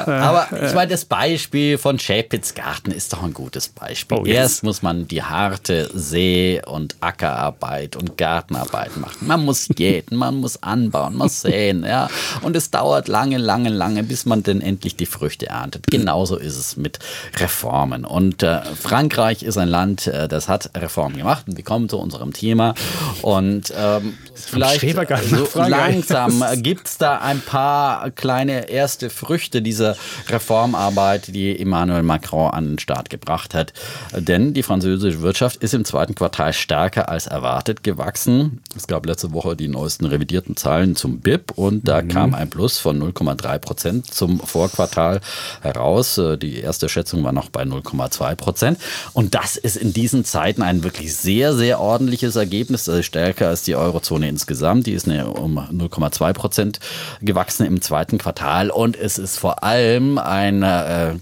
Aber ich meine, das Beispiel von Schäpitz Garten ist doch ein gutes Beispiel. Oh, Erst muss man die harte See- und Ackerarbeit und Gartenarbeit machen. Man muss jäten, man muss anbauen, man muss säen, ja. Und es dauert lange, lange, lange, bis man denn endlich die Früchte erntet. Genauso ist es mit Reformen. Und äh, Frankreich ist ein Land, äh, das hat Reformen gemacht. Und wir kommen zu unserem Thema. Und und ähm, vielleicht so langsam gibt es da ein paar kleine erste Früchte dieser Reformarbeit, die Emmanuel Macron an den Start gebracht hat. Denn die französische Wirtschaft ist im zweiten Quartal stärker als erwartet gewachsen. Es gab letzte Woche die neuesten revidierten Zahlen zum BIP und da mhm. kam ein Plus von 0,3 Prozent zum Vorquartal heraus. Die erste Schätzung war noch bei 0,2 Prozent. Und das ist in diesen Zeiten ein wirklich sehr, sehr ordentliches Ergebnis. Also stärker stärker als die Eurozone insgesamt. Die ist um 0,2 Prozent gewachsen im zweiten Quartal und es ist vor allem ein äh,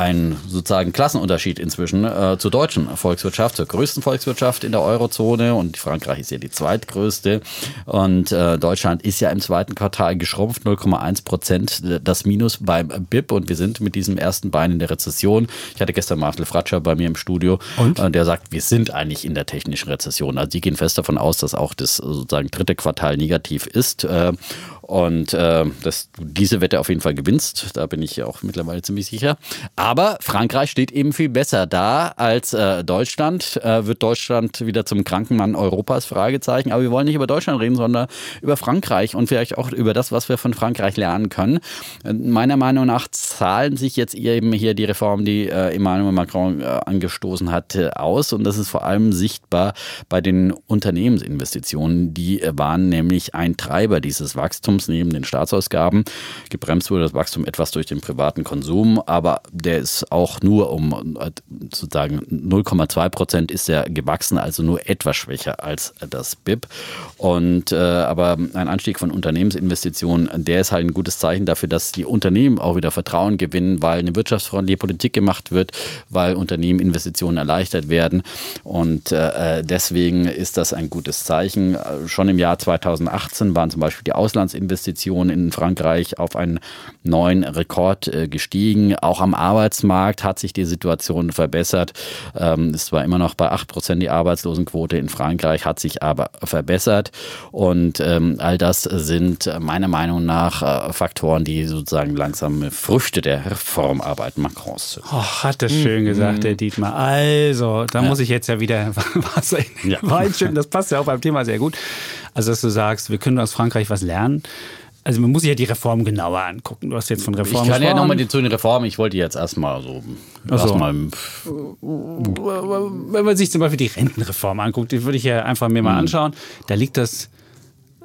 ein sozusagen Klassenunterschied inzwischen äh, zur deutschen Volkswirtschaft, zur größten Volkswirtschaft in der Eurozone und Frankreich ist ja die zweitgrößte und äh, Deutschland ist ja im zweiten Quartal geschrumpft, 0,1 Prozent das Minus beim BIP und wir sind mit diesem ersten Bein in der Rezession. Ich hatte gestern Martel Fratscher bei mir im Studio und äh, der sagt, wir sind eigentlich in der technischen Rezession. Also die gehen fest davon aus, dass auch das sozusagen dritte Quartal negativ ist äh, und äh, dass du diese Wette auf jeden Fall gewinnst, da bin ich ja auch mittlerweile ziemlich sicher. Aber Frankreich steht eben viel besser da als äh, Deutschland. Äh, wird Deutschland wieder zum Krankenmann Europas? Fragezeichen. Aber wir wollen nicht über Deutschland reden, sondern über Frankreich und vielleicht auch über das, was wir von Frankreich lernen können. Äh, meiner Meinung nach zahlen sich jetzt eben hier die Reformen, die äh, Emmanuel Macron äh, angestoßen hat, aus. Und das ist vor allem sichtbar bei den Unternehmensinvestitionen. Die waren nämlich ein Treiber dieses Wachstums. Wachstums neben den Staatsausgaben. Gebremst wurde das Wachstum etwas durch den privaten Konsum, aber der ist auch nur um sozusagen 0,2 Prozent ist er gewachsen, also nur etwas schwächer als das BIP. Und äh, aber ein Anstieg von Unternehmensinvestitionen, der ist halt ein gutes Zeichen dafür, dass die Unternehmen auch wieder Vertrauen gewinnen, weil eine wirtschaftsfreundliche Politik gemacht wird, weil Unternehmen Investitionen erleichtert werden. Und äh, deswegen ist das ein gutes Zeichen. Schon im Jahr 2018 waren zum Beispiel die Auslandsinvestitionen Investitionen in Frankreich auf einen neuen Rekord äh, gestiegen. Auch am Arbeitsmarkt hat sich die Situation verbessert. Ähm, es war immer noch bei 8 Prozent die Arbeitslosenquote in Frankreich, hat sich aber verbessert. Und ähm, all das sind meiner Meinung nach äh, Faktoren, die sozusagen langsam Früchte der Reformarbeit Macrons sind. Oh, hat das schön gesagt, der Dietmar. Also, da ja. muss ich jetzt ja wieder Wasser in ja. Wein schütten. Das passt ja auch beim Thema sehr gut. Also, dass du sagst, wir können aus Frankreich was lernen. Also man muss sich ja die Reform genauer angucken. Du hast jetzt von Reformen Ich kann ja nochmal zu den Reformen, ich wollte jetzt erstmal so, so. Erstmal Wenn man sich zum Beispiel die Rentenreform anguckt, die würde ich ja einfach mir mal mhm. anschauen. Da liegt das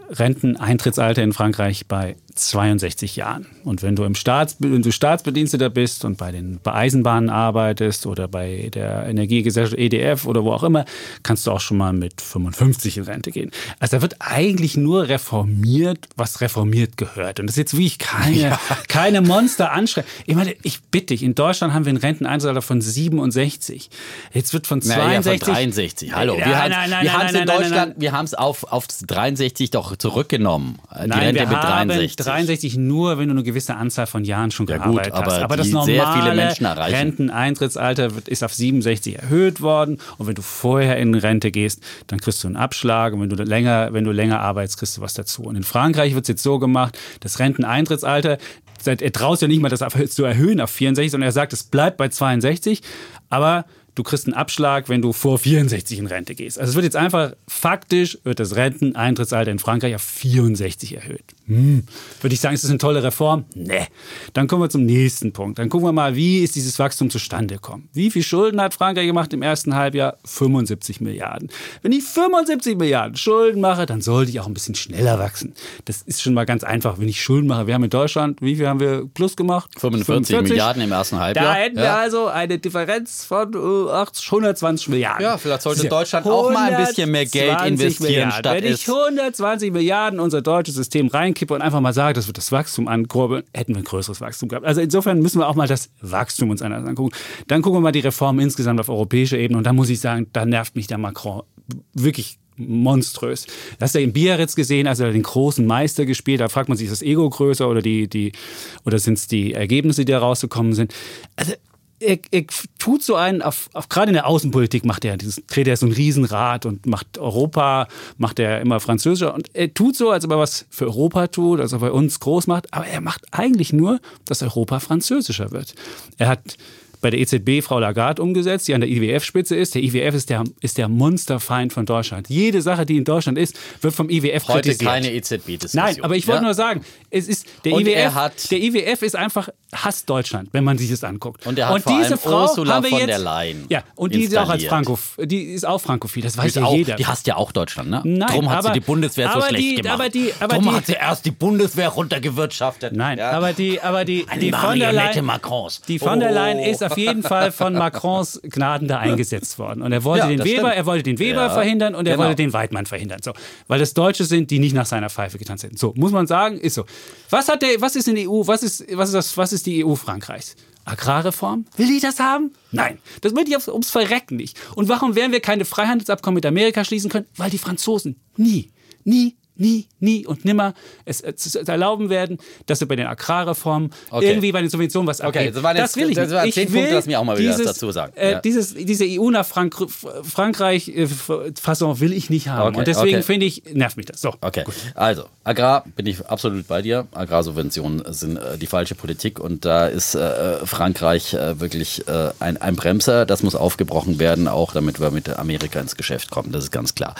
Renteneintrittsalter in Frankreich bei 62 Jahren. Und wenn du im Staats, wenn du Staatsbediensteter bist und bei den bei Eisenbahnen arbeitest oder bei der Energiegesellschaft EDF oder wo auch immer, kannst du auch schon mal mit 55 in Rente gehen. Also da wird eigentlich nur reformiert, was reformiert gehört. Und das ist jetzt wirklich keine, ja. keine Monster anschreiben. Ich meine, ich bitte dich, in Deutschland haben wir einen Renteneintrittsalter von 67. Jetzt wird von 62. Naja, von 63. Hallo. Ja, wir haben es in Deutschland, wir haben es auf, auf 63 doch zurückgenommen. Die nein, Rente mit 63. 63 nur, wenn du eine gewisse Anzahl von Jahren schon ja, gearbeitet gut, aber hast. Aber das normale Renteneintrittsalter ist auf 67 erhöht worden. Und wenn du vorher in Rente gehst, dann kriegst du einen Abschlag. Und wenn du länger, wenn du länger arbeitest, kriegst du was dazu. Und in Frankreich wird es jetzt so gemacht, das Renteneintrittsalter, er traut ja nicht mal, das zu erhöhen auf 64, sondern er sagt, es bleibt bei 62. Aber du kriegst einen Abschlag, wenn du vor 64 in Rente gehst. Also es wird jetzt einfach faktisch, wird das Renteneintrittsalter in Frankreich auf 64 erhöht. Hm. Würde ich sagen, ist das eine tolle Reform? Nee. Dann kommen wir zum nächsten Punkt. Dann gucken wir mal, wie ist dieses Wachstum zustande gekommen? Wie viel Schulden hat Frankreich gemacht im ersten Halbjahr? 75 Milliarden. Wenn ich 75 Milliarden Schulden mache, dann sollte ich auch ein bisschen schneller wachsen. Das ist schon mal ganz einfach, wenn ich Schulden mache. Wir haben in Deutschland, wie viel haben wir plus gemacht? 45, 45. Milliarden im ersten Halbjahr. Da hätten ja. wir also eine Differenz von uh, 120 Milliarden. Ja, vielleicht sollte Deutschland auch mal ein bisschen mehr Geld investieren. Milliarden. Statt Wenn ich 120 Milliarden unser deutsches System reinkippe und einfach mal sage, das wird das Wachstum ankurbeln, hätten wir ein größeres Wachstum gehabt. Also insofern müssen wir auch mal das Wachstum uns anders angucken. Dann gucken wir mal die Reformen insgesamt auf europäischer Ebene und da muss ich sagen, da nervt mich der Macron wirklich monströs. Das hast du in Biarritz gesehen, als er den großen Meister gespielt Da fragt man sich, ist das Ego größer oder, die, die, oder sind es die Ergebnisse, die da rausgekommen sind? Also er, er, tut so einen, auf, auf, gerade in der Außenpolitik macht er dieses, dreht er so ein Riesenrad und macht Europa, macht er immer französischer und er tut so, als ob er was für Europa tut, als ob er uns groß macht, aber er macht eigentlich nur, dass Europa französischer wird. Er hat bei der EZB Frau Lagarde umgesetzt, die an der IWF-Spitze ist. Der IWF ist der, ist der Monsterfeind von Deutschland. Jede Sache, die in Deutschland ist, wird vom IWF Heute kritisiert. keine EZB-Diskussion. Nein, aber ich wollte ja? nur sagen, es ist, der, IWF, der IWF ist einfach Hass Deutschland, wenn man sich das anguckt. Und, er hat und vor diese Frau Ursula haben wir von jetzt, der Leyen Ja, und die ist auch als Franco, die ist auch frankophil, das weiß ja auch, jeder. Die hasst ja auch Deutschland, ne? Nein, Drum hat aber, sie die Bundeswehr so schlecht die, gemacht. Aber die, aber Drum die, hat sie erst die Bundeswehr runtergewirtschaftet. Nein, ja. aber die, aber die, die von der Leyen, Macrons. die von der Leyen oh. ist auf jeden Fall von Macrons Gnaden da eingesetzt worden. Und er wollte ja, den Weber, stimmt. er wollte den Weber ja, verhindern und er genau. wollte den Weidmann verhindern. So, weil das Deutsche sind, die nicht nach seiner Pfeife getanzt hätten. So, muss man sagen, ist so. Was hat der, was ist in der EU, was ist, was ist das, was ist die EU Frankreichs? Agrarreform? Will die das haben? Nein, das will die ums Verrecken nicht. Und warum werden wir keine Freihandelsabkommen mit Amerika schließen können? Weil die Franzosen nie, nie nie, nie und nimmer es, es erlauben werden, dass wir bei den Agrarreformen okay. irgendwie bei den Subventionen was abgeben. Okay, das, waren jetzt, das will ich das waren zehn Punkte, lass mir auch mal dieses, wieder dazu sagen. Äh, ja. dieses, diese EU nach Frank Frankreich-Fassung äh, will ich nicht haben. Okay, und deswegen okay. finde ich, nervt mich das. So, okay, gut. also Agrar bin ich absolut bei dir. Agrarsubventionen sind äh, die falsche Politik und da ist äh, Frankreich äh, wirklich äh, ein, ein Bremser. Das muss aufgebrochen werden, auch damit wir mit Amerika ins Geschäft kommen. Das ist ganz klar.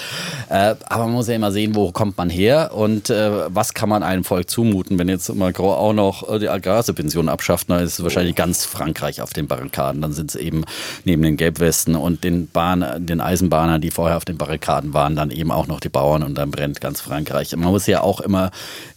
aber man muss ja immer sehen, wo kommt man her und äh, was kann man einem Volk zumuten, wenn jetzt Macron auch noch äh, die Agrarsubventionen abschafft, dann ist wahrscheinlich ganz Frankreich auf den Barrikaden. Dann sind es eben neben den Gelbwesten und den Bahn, den Eisenbahnern, die vorher auf den Barrikaden waren, dann eben auch noch die Bauern und dann brennt ganz Frankreich. Man muss ja auch immer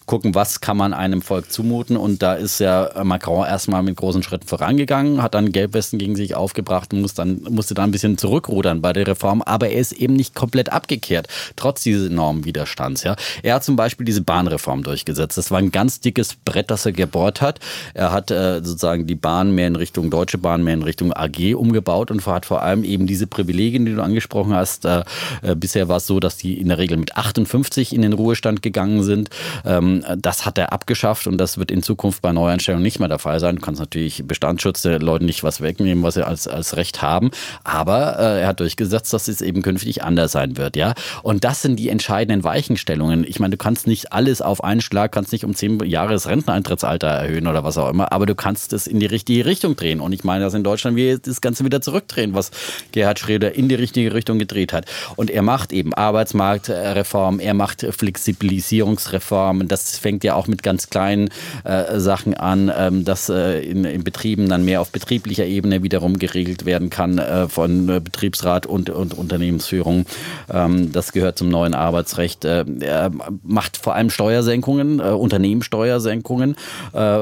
gucken, was kann man einem Volk zumuten. Und da ist ja Macron erstmal mit großen Schritten vorangegangen, hat dann Gelbwesten gegen sich aufgebracht und muss dann, musste dann ein bisschen zurückrudern bei der Reform. Aber er ist eben nicht komplett abgekehrt, trotz dieses enormen Widerstands. Ja. Er hat zum Beispiel diese Bahnreform durchgesetzt. Das war ein ganz dickes Brett, das er gebohrt hat. Er hat äh, sozusagen die Bahn mehr in Richtung Deutsche Bahn, mehr in Richtung AG umgebaut und hat vor allem eben diese Privilegien, die du angesprochen hast. Äh, äh, bisher war es so, dass die in der Regel mit 58 in den Ruhestand gegangen sind. Ähm, Ähm, das hat er abgeschafft und das wird in Zukunft bei Neueinstellungen nicht mehr der Fall sein. Du kannst natürlich Bestandsschutz der Leuten nicht was wegnehmen, was sie als, als Recht haben. Aber äh, er hat durchgesetzt, dass es eben künftig anders sein wird. Ja? Und das sind die entscheidenden Weichenstellungen. Ich meine, du kannst nicht alles auf einen Schlag, kannst nicht um zehn Jahre das Renteneintrittsalter erhöhen oder was auch immer, aber du kannst es in die richtige Richtung drehen. Und ich meine, dass in Deutschland wir das Ganze wieder zurückdrehen, was Gerhard Schröder in die richtige Richtung gedreht hat. Und er macht eben Arbeitsmarktreformen, er macht Flexibilisierungsreformen. Das fängt ja auch mit ganz kleinen äh, Sachen an, ähm, dass äh, in, in, Betrieben dann mehr auf betrieblicher Ebene wiederum geregelt werden kann äh, von äh, Betriebsrat und, und Unternehmensführung. Ähm, das gehört zum neuen Arbeitsrecht. Äh, er macht vor allem Steuersenkungen, äh, Unternehmenssteuersenkungen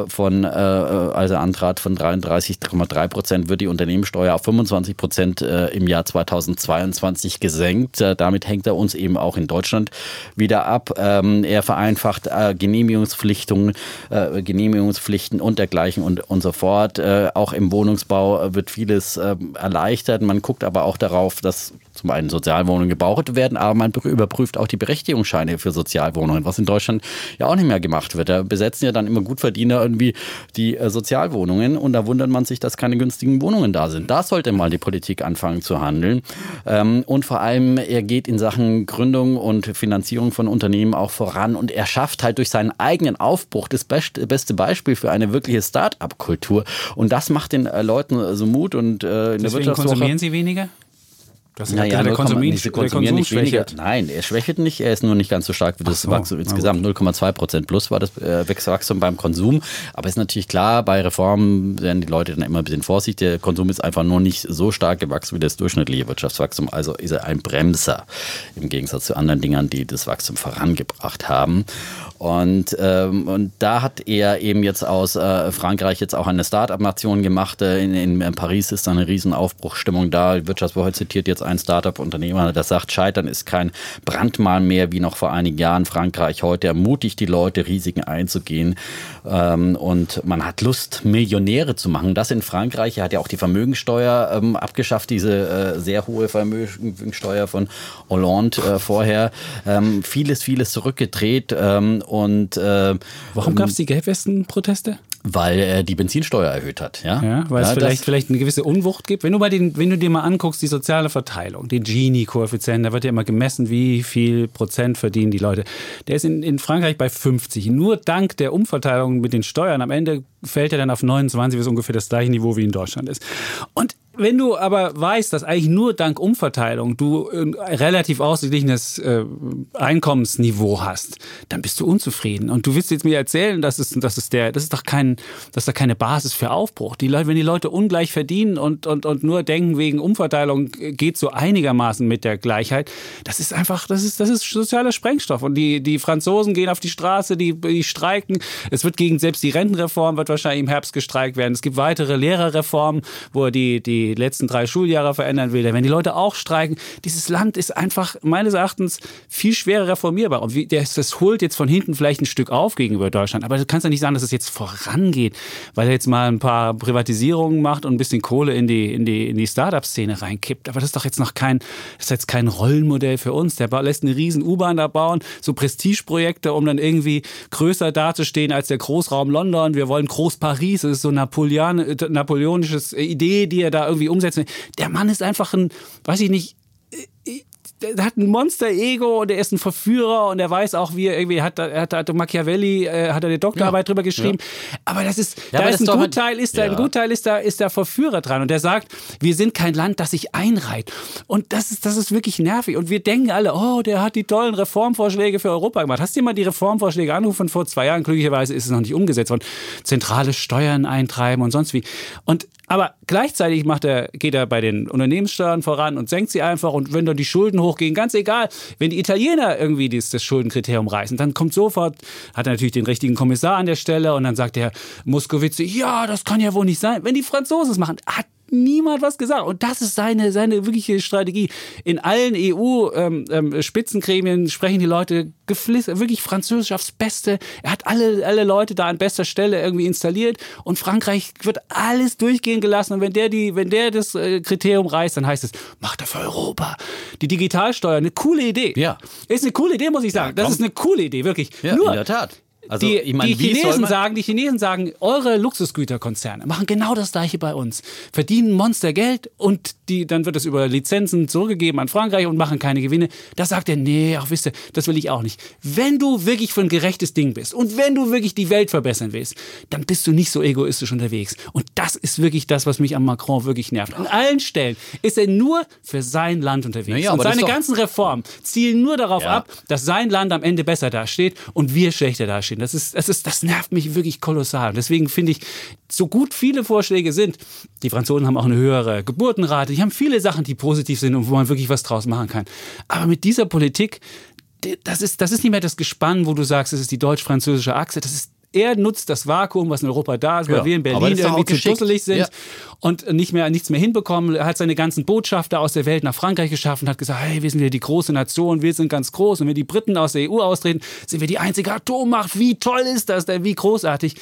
von, also Antrat von 33,3 Prozent wird die Unternehmenssteuer auf 25 Prozent im Jahr 2022 gesenkt. damit hängt er uns eben auch in Deutschland wieder ab. Ähm, er vereinfacht Genehmigungspflichtungen, Genehmigungspflichten und dergleichen und, und so fort. auch im Wohnungsbau wird vieles erleichtert. Man guckt aber auch darauf, dass zum einen Sozialwohnungen gebaut werden, aber man überprüft auch die Berechtigungsscheine für Sozialwohnungen, was in Deutschland ja auch nicht mehr gemacht wird. Da besetzen ja dann immer Gutverdiener irgendwie die äh, Sozialwohnungen und da wundert man sich, dass keine günstigen Wohnungen da sind. Da sollte mal die Politik anfangen zu handeln. Ähm, und vor allem, er geht in Sachen Gründung und Finanzierung von Unternehmen auch voran und er schafft halt durch seinen eigenen Aufbruch das beste Beispiel für eine wirkliche Start-up-Kultur. Und das macht den äh, Leuten so Mut und äh, in Deswegen der konsumieren sie weniger? Das naja, der, Konsumier, der konsumieren nicht weniger. Nein, er schwächt nicht, er ist nur nicht ganz so stark wie das so, Wachstum insgesamt. 0,2 Prozent plus war das äh, Wachstum beim Konsum. Aber ist natürlich klar, bei Reformen werden die Leute dann immer ein bisschen vorsichtig. Der Konsum ist einfach nur nicht so stark gewachsen wie das durchschnittliche Wirtschaftswachstum. Also ist er ein Bremser im Gegensatz zu anderen Dingern, die das Wachstum vorangebracht haben. Und, ähm, und da hat er eben jetzt aus äh, Frankreich jetzt auch eine Start-up-Nation gemacht. Äh, in, in, Paris ist da eine riesen Aufbruchstimmung da. Wirtschaftswoche zitiert jetzt ein Start-up-Unternehmer, der sagt, Scheitern ist kein Brandmal mehr wie noch vor einigen Jahren. Frankreich heute ermutigt die Leute, Risiken einzugehen. Ähm, und man hat Lust, Millionäre zu machen. Das in Frankreich. Er hat ja auch die Vermögensteuer ähm, abgeschafft, diese äh, sehr hohe Vermögensteuer von Hollande äh, vorher. Ähm, vieles, vieles zurückgedreht. Ähm, und äh, Warum gab es die Gelbwesten-Proteste? Weil er die Benzinsteuer erhöht hat, ja. ja weil ja, es vielleicht, vielleicht eine gewisse Unwucht gibt. Wenn du, bei den, wenn du dir mal anguckst, die soziale Verteilung, den Gini-Koeffizient, da wird ja immer gemessen, wie viel Prozent verdienen die Leute. Der ist in, in Frankreich bei 50. Nur dank der Umverteilung mit den Steuern am Ende fällt er dann auf 29, was ungefähr das gleiche Niveau wie in Deutschland ist. Und wenn du aber weißt, dass eigentlich nur dank Umverteilung du ein relativ ausgeglichenes äh, Einkommensniveau hast, dann bist du unzufrieden. Und du willst jetzt mir erzählen, dass es, dass es der, das ist doch kein, das ist doch keine Basis für Aufbruch. Die Leute, wenn die Leute ungleich verdienen und, und, und nur denken, wegen Umverteilung geht so einigermaßen mit der Gleichheit, das ist einfach, das ist, das ist sozialer Sprengstoff. Und die, die Franzosen gehen auf die Straße, die, die streiken. Es wird gegen selbst die Rentenreform wird wahrscheinlich im Herbst gestreikt werden. Es gibt weitere Lehrerreformen, wo die, die letzten drei Schuljahre verändern will, wenn die Leute auch streiken, dieses Land ist einfach meines Erachtens viel schwerer reformierbar. Und das, holt jetzt von hinten vielleicht ein Stück auf gegenüber Deutschland. Aber du kannst ja nicht sagen, dass es jetzt vorangeht, weil er jetzt mal ein paar Privatisierungen macht und ein bisschen Kohle in die, in die, in die Startup-Szene reinkippt. Aber das ist doch jetzt noch kein, das ist jetzt kein Rollenmodell für uns. Der lässt eine riesen U-Bahn da bauen, so Prestigeprojekte, um dann irgendwie größer dazustehen als der Großraum London. Wir wollen Groß Paris. Das ist so Napoleon, napoleonisches Idee, die er da irgendwie umsetzen. Der Mann ist einfach ein, weiß ich nicht, der hat ein Monster-Ego und er ist ein Verführer und er weiß auch, wie er irgendwie hat, er hat, hat Machiavelli, äh, hat er eine Doktorarbeit ja. drüber geschrieben. Ja. Aber das ist, ja, da ist ein Gutteil, ist da, ein Gutteil ist da, ist der Verführer dran und der sagt, wir sind kein Land, das sich einreiht. Und das ist, das ist wirklich nervig. Und wir denken alle, oh, der hat die tollen Reformvorschläge für Europa gemacht. Hast du dir mal die Reformvorschläge angerufen vor zwei Jahren? Glücklicherweise ist es noch nicht umgesetzt worden. Zentrale Steuern eintreiben und sonst wie. Und aber gleichzeitig macht er, geht er bei den Unternehmenssteuern voran und senkt sie einfach. Und wenn dann die Schulden hochgehen, ganz egal, wenn die Italiener irgendwie das, das Schuldenkriterium reißen, dann kommt sofort, hat er natürlich den richtigen Kommissar an der Stelle und dann sagt der Muskowitz, ja, das kann ja wohl nicht sein. Wenn die Franzosen es machen, hat niemand was gesagt. Und das ist seine, seine wirkliche Strategie. In allen EU-Spitzengremien ähm, ähm, sprechen die Leute wirklich Französisch aufs Beste. Er hat alle, alle Leute da an bester Stelle irgendwie installiert und Frankreich wird alles durchgehen gelassen. Und wenn der, die, wenn der das äh, Kriterium reißt, dann heißt es, macht er für Europa. Die Digitalsteuer, eine coole Idee. Ja. Ist eine coole Idee, muss ich sagen. Ja, das ist eine coole Idee, wirklich. Ja, Nur, in der Tat Also, die, ich mein, die Chinesen sagen, die Chinesen sagen, eure Luxusgüterkonzerne machen genau das gleiche bei uns. Verdienen Monstergeld und die, dann wird es über Lizenzen zurückgegeben an Frankreich und machen keine Gewinne. Da sagt er, nee, ach wisst ihr, das will ich auch nicht. Wenn du wirklich für ein gerechtes Ding bist und wenn du wirklich die Welt verbessern willst, dann bist du nicht so egoistisch unterwegs. Und das ist wirklich das, was mich an Macron wirklich nervt. An allen Stellen ist er nur für sein Land unterwegs. Naja, und seine ganzen Reformen zielen nur darauf ja. ab, dass sein Land am Ende besser dasteht und wir schlechter dastehen. Das ist, das ist, das nervt mich wirklich kolossal. Deswegen finde ich, so gut viele Vorschläge sind, die Franzosen haben auch eine höhere Geburtenrate, die haben viele Sachen, die positiv sind und wo man wirklich was draus machen kann. Aber mit dieser Politik, das ist, das ist nicht mehr das Gespann, wo du sagst, es ist die deutsch-französische Achse, das ist er nutzt das Vakuum, was in Europa da ist, weil ja, wir in Berlin irgendwie zu dusselig sind ja. und nicht mehr, nichts mehr hinbekommen. Er hat seine ganzen Botschafter aus der Welt nach Frankreich geschaffen, hat gesagt, hey, wir sind ja die große Nation, wir sind ganz groß. Und wenn die Briten aus der EU austreten, sind wir die einzige Atommacht. Wie toll ist das denn? Wie großartig.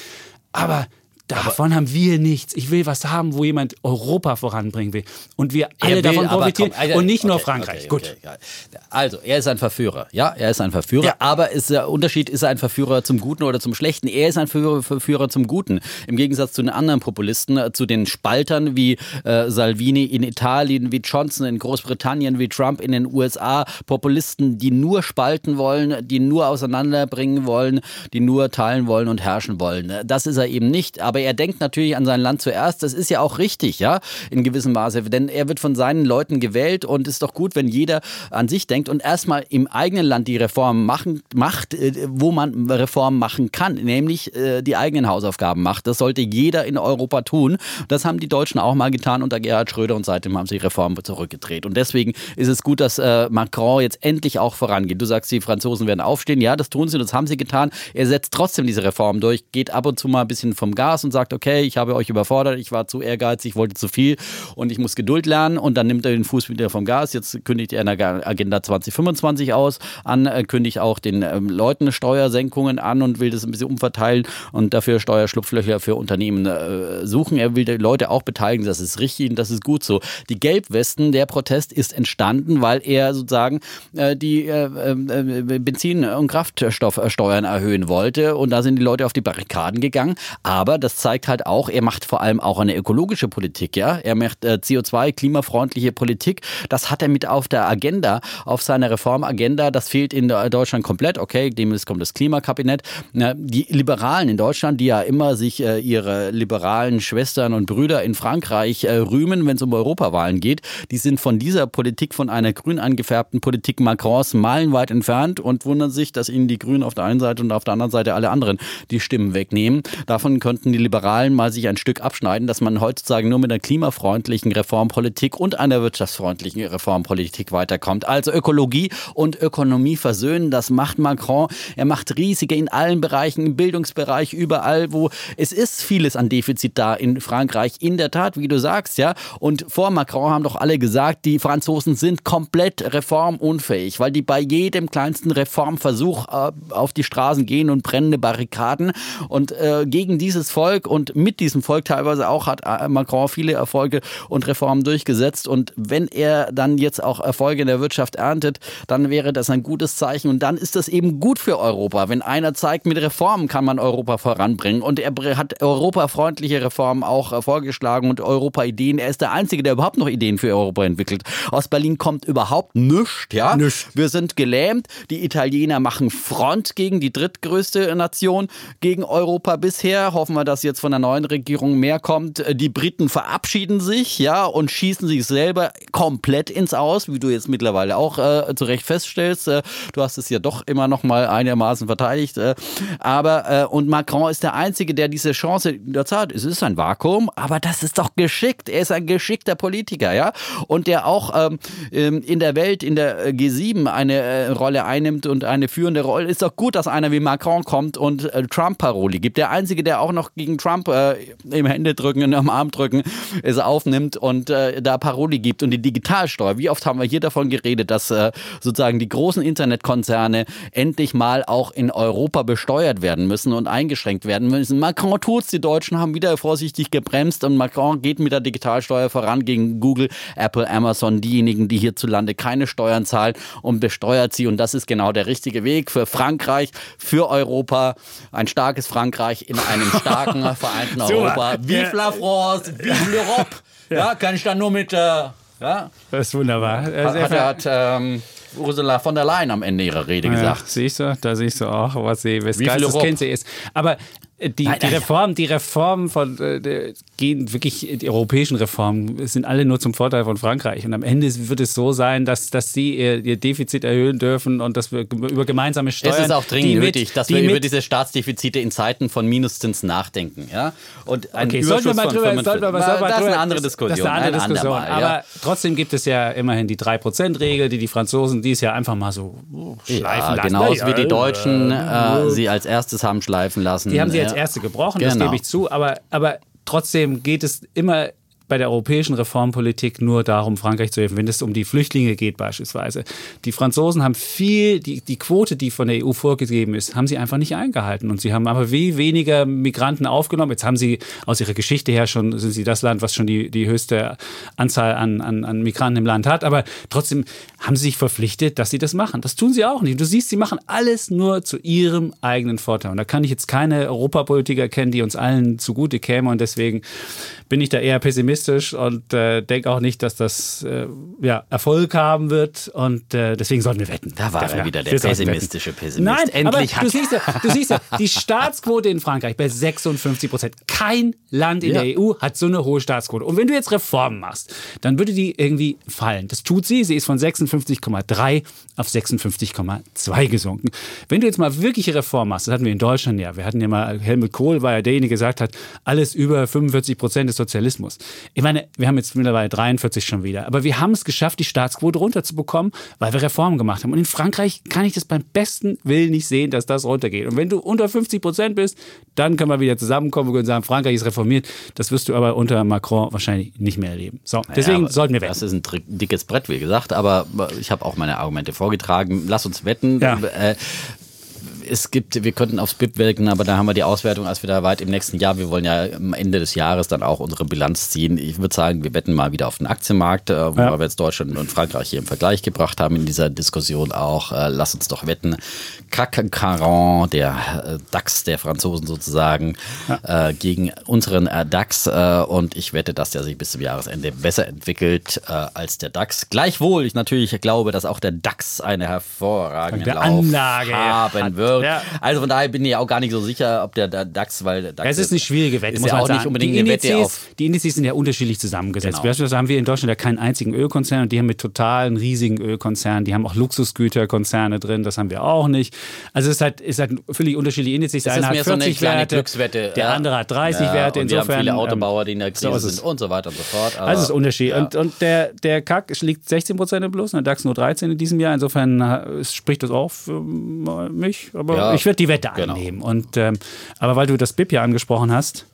Aber Davon aber haben wir nichts. Ich will was haben, wo jemand Europa voranbringen will. Und wir alle will, davon profitieren komm, also, und nicht okay, nur Frankreich. Okay, okay, Gut. Also, er ist ein Verführer. Ja, er ist ein Verführer. Ja. Aber ist der Unterschied, ist er ein Verführer zum Guten oder zum Schlechten? Er ist ein Verführer zum Guten. Im Gegensatz zu den anderen Populisten, äh, zu den Spaltern wie äh, Salvini in Italien, wie Johnson in Großbritannien, wie Trump in den USA. Populisten, die nur spalten wollen, die nur auseinanderbringen wollen, die nur teilen wollen und herrschen wollen. Das ist er eben nicht. Aber aber er denkt natürlich an sein Land zuerst. Das ist ja auch richtig, ja, in gewissem Maße. Denn er wird von seinen Leuten gewählt und ist doch gut, wenn jeder an sich denkt und erstmal im eigenen Land die Reformen machen, macht, äh, wo man Reformen machen kann, nämlich äh, die eigenen Hausaufgaben macht. Das sollte jeder in Europa tun. Das haben die Deutschen auch mal getan unter Gerhard Schröder und seitdem haben sie Reformen zurückgedreht. Und deswegen ist es gut, dass äh, Macron jetzt endlich auch vorangeht. Du sagst, die Franzosen werden aufstehen. Ja, das tun sie, das haben sie getan. Er setzt trotzdem diese Reformen durch, geht ab und zu mal ein bisschen vom Gas und sagt, okay, ich habe euch überfordert, ich war zu ehrgeizig, ich wollte zu viel und ich muss Geduld lernen und dann nimmt er den Fuß wieder vom Gas. Jetzt kündigt er eine Agenda 2025 aus, an, äh, kündigt auch den ähm, Leuten Steuersenkungen an und will das ein bisschen umverteilen und dafür Steuerschlupflöcher für Unternehmen äh, suchen. Er will die Leute auch beteiligen, das ist richtig und das ist gut so. Die Gelbwesten, der Protest ist entstanden, weil er sozusagen äh, die äh, äh, Benzin- und Kraftstoffsteuern erhöhen wollte und da sind die Leute auf die Barrikaden gegangen. Aber das zeigt halt auch, er macht vor allem auch eine ökologische Politik, ja. Er macht äh, CO2, klimafreundliche Politik. Das hat er mit auf der Agenda, auf seiner Reformagenda. Das fehlt in Deutschland komplett. Okay, demnächst kommt das Klimakabinett. Die Liberalen in Deutschland, die ja immer sich äh, ihre liberalen Schwestern und Brüder in Frankreich äh, rühmen, wenn es um Europawahlen geht, die sind von dieser Politik, von einer grün angefärbten Politik Macrons meilenweit entfernt und wundern sich, dass ihnen die Grünen auf der einen Seite und auf der anderen Seite alle anderen die Stimmen wegnehmen. Davon könnten die Liberalen mal sich ein Stück abschneiden, dass man heutzutage nur mit einer klimafreundlichen Reformpolitik und einer wirtschaftsfreundlichen Reformpolitik weiterkommt. Also Ökologie und Ökonomie versöhnen, das macht Macron. Er macht riesige in allen Bereichen, im Bildungsbereich, überall, wo es ist vieles an Defizit da in Frankreich. In der Tat, wie du sagst, ja. Und vor Macron haben doch alle gesagt, die Franzosen sind komplett reformunfähig, weil die bei jedem kleinsten Reformversuch äh, auf die Straßen gehen und brennende Barrikaden. Und äh, gegen dieses Volk Volk und mit diesem Volk teilweise auch hat äh, Macron viele Erfolge und Reformen durchgesetzt. Und wenn er dann jetzt auch Erfolge in der Wirtschaft erntet, dann wäre das ein gutes Zeichen. Und dann ist das eben gut für Europa. Wenn einer zeigt, mit Reformen kann man Europa voranbringen. Und er hat europafreundliche Reformen auch äh, vorgeschlagen und Europa-Ideen. Er ist der Einzige, der überhaupt noch Ideen für Europa entwickelt. Aus Berlin kommt überhaupt nichts. Ja? Nichts. Wir sind gelähmt. Die Italiener machen Front gegen die drittgrößte Nation, gegen Europa bisher. Hoffen wir, dass jetzt von der neuen Regierung mehr kommt. Äh, die Briten verabschieden sich, ja, und schießen sich selber komplett ins Aus, wie du jetzt mittlerweile auch äh, zu Recht feststellst. Äh, du hast es ja doch immer noch mal einigermaßen verteidigt. Äh, aber, äh, und Macron ist der Einzige, der diese Chance jetzt hat. Es ist ein Vakuum, aber das ist doch geschickt. Er ist ein geschickter Politiker, ja. Und der auch ähm, ähm in der Welt, in der äh, G7 eine Rolle einnimmt und eine führende Rolle. Ist doch gut, dass einer wie Macron kommt und Trump-Paroli gibt. Der Einzige, der auch noch gegen Kollegen Trump äh, im Händedrücken, am Arm drücken, es aufnimmt und äh, da Paroli gibt und die Digitalsteuer. Wie oft haben wir hier davon geredet, dass äh, sozusagen die großen Internetkonzerne endlich mal auch in Europa besteuert werden müssen und eingeschränkt werden müssen. Macron tut's, die Deutschen haben wieder vorsichtig gebremst und Macron geht mit der Digitalsteuer voran gegen Google, Apple, Amazon, diejenigen, die hierzulande keine Steuern zahlen und besteuert sie. Und das ist genau der richtige Weg für Frankreich, für Europa. Ein starkes Frankreich in einem starken, vereinten Europa. Vive la France, vive l'Europe. Ja, kann ich dann nur mit. Äh, ja, Das ist wunderbar. hat, hat, hat ähm, Ursula von der Leyen am Ende ihrer Rede Ja, gesagt. siehst du, da siehst du auch, was sie, wes Geistes? Kind sie ist. Aber die, Nein, die nein, Reform, die Reformen von äh, gehen wirklich, die europäischen Reformen sind alle nur zum Vorteil von Frankreich. Und am Ende wird es so sein, dass, dass sie ihr, ihr Defizit erhöhen dürfen und dass wir über gemeinsame Steuern. Es ist auch die dringend mit- nötig, dass die wir über mit- diese Staatsdefizite in Zeiten von Minuszins nachdenken. Ja? Und ein Okay, sollten wir mal von drüber, 45 sollten wir mal, Das ist drüber- eine andere Das Diskussion. ist eine andere ein Diskussion. andermal, ja. Aber trotzdem gibt es ja immerhin die 3%-Regel, die die Franzosen dies Jahr einfach mal so uh, schleifen Ja, lassen. genauso Ja, wie die ja, Deutschen ja. äh, sie als erstes haben schleifen lassen. Die haben sie als Ja. erste gebrochen, das Genau. gebe ich zu. Aber, aber trotzdem geht es immer bei der europäischen Reformpolitik nur darum, Frankreich zu helfen, wenn es um die Flüchtlinge geht beispielsweise. Die Franzosen haben viel, die, die Quote, die von der EU vorgegeben ist, haben sie einfach nicht eingehalten. Und sie haben aber wie weniger Migranten aufgenommen. Jetzt haben sie aus ihrer Geschichte her schon, sind sie das Land, was schon die, die höchste Anzahl an, an, an Migranten im Land hat. Aber trotzdem haben sie sich verpflichtet, dass sie das machen. Das tun sie auch nicht. Du siehst, sie machen alles nur zu ihrem eigenen Vorteil. Und da kann ich jetzt keine Europapolitiker kennen, die uns allen zugute käme. Und deswegen bin ich da eher pessimistisch und äh, denke auch nicht, dass das äh, ja, Erfolg haben wird. Und äh, deswegen sollten wir wetten. Da war er wieder, der pessimistische Pessimist. Nein, Endlich aber hat du siehst, ja, du siehst ja, die Staatsquote in Frankreich bei 56 Prozent. Kein Land in Ja. der EU hat so eine hohe Staatsquote. Und wenn du jetzt Reformen machst, dann würde die irgendwie fallen. Das tut sie. Sie ist von 56,3 auf 56,2 gesunken. Wenn du jetzt mal wirkliche Reformen machst, das hatten wir in Deutschland ja. Wir hatten ja mal, Helmut Kohl war ja derjenige, der gesagt hat, alles über 45 Prozent ist Sozialismus. Ich meine, wir haben jetzt mittlerweile 43 schon wieder. Aber wir haben es geschafft, die Staatsquote runterzubekommen, weil wir Reformen gemacht haben. Und in Frankreich kann ich das beim besten Willen nicht sehen, dass das runtergeht. Und wenn du unter 50 Prozent bist, dann können wir wieder zusammenkommen und sagen, Frankreich ist reformiert. Das wirst du aber unter Macron wahrscheinlich nicht mehr erleben. So, deswegen Ja, sollten wir Das wetten. ist ein dickes Brett, wie gesagt, aber ich habe auch meine Argumente vorgetragen. Lass uns wetten. Ja. Äh, es gibt, wir könnten aufs BIP wirken, aber da haben wir die Auswertung erst wieder weit im nächsten Jahr. Wir wollen ja am Ende des Jahres dann auch unsere Bilanz ziehen. Ich würde sagen, wir wetten mal wieder auf den Aktienmarkt, äh, wo Ja. wir jetzt Deutschland und Frankreich hier im Vergleich gebracht haben in dieser Diskussion auch. Äh, lass uns doch wetten. CAC 40, der äh, DAX der Franzosen sozusagen, äh, gegen unseren äh, DAX. Äh, und ich wette, dass der sich bis zum Jahresende besser entwickelt als der DAX. Gleichwohl ich natürlich glaube, dass auch der DAX eine hervorragende Lauf Anlage haben hat. Ja. Also von daher bin ich auch gar nicht so sicher, ob der, DAX, weil der DAX Es ist eine schwierige Wette, ist muss man auch sagen. nicht unbedingt die eine Indizes, Wette auf. Die Indizes sind ja unterschiedlich zusammengesetzt. Genau. Beispielsweise haben wir in Deutschland ja keinen einzigen Ölkonzern und die haben mit totalen riesigen Ölkonzernen, die haben auch Luxusgüterkonzerne drin, das haben wir auch nicht. Also es ist halt, ist halt völlig unterschiedliche Indizes. Der Es ist eine mehr hat so eine 40 Werte, Glückswette. der ja. andere hat 30 Ja, Werte. Und wir haben Insofern, viele ähm, Autobauer, die in der so Krise es. sind und so weiter und so fort. Also das ist Unterschied. ja. Und, und der, der CAC liegt 16 Prozent im Plus, und der DAX nur 13 in diesem Jahr. Insofern äh, spricht das auch für mich. Aber Ja, ich werde die Wette genau. annehmen. Und, ähm, aber weil du das BIP ja angesprochen hast,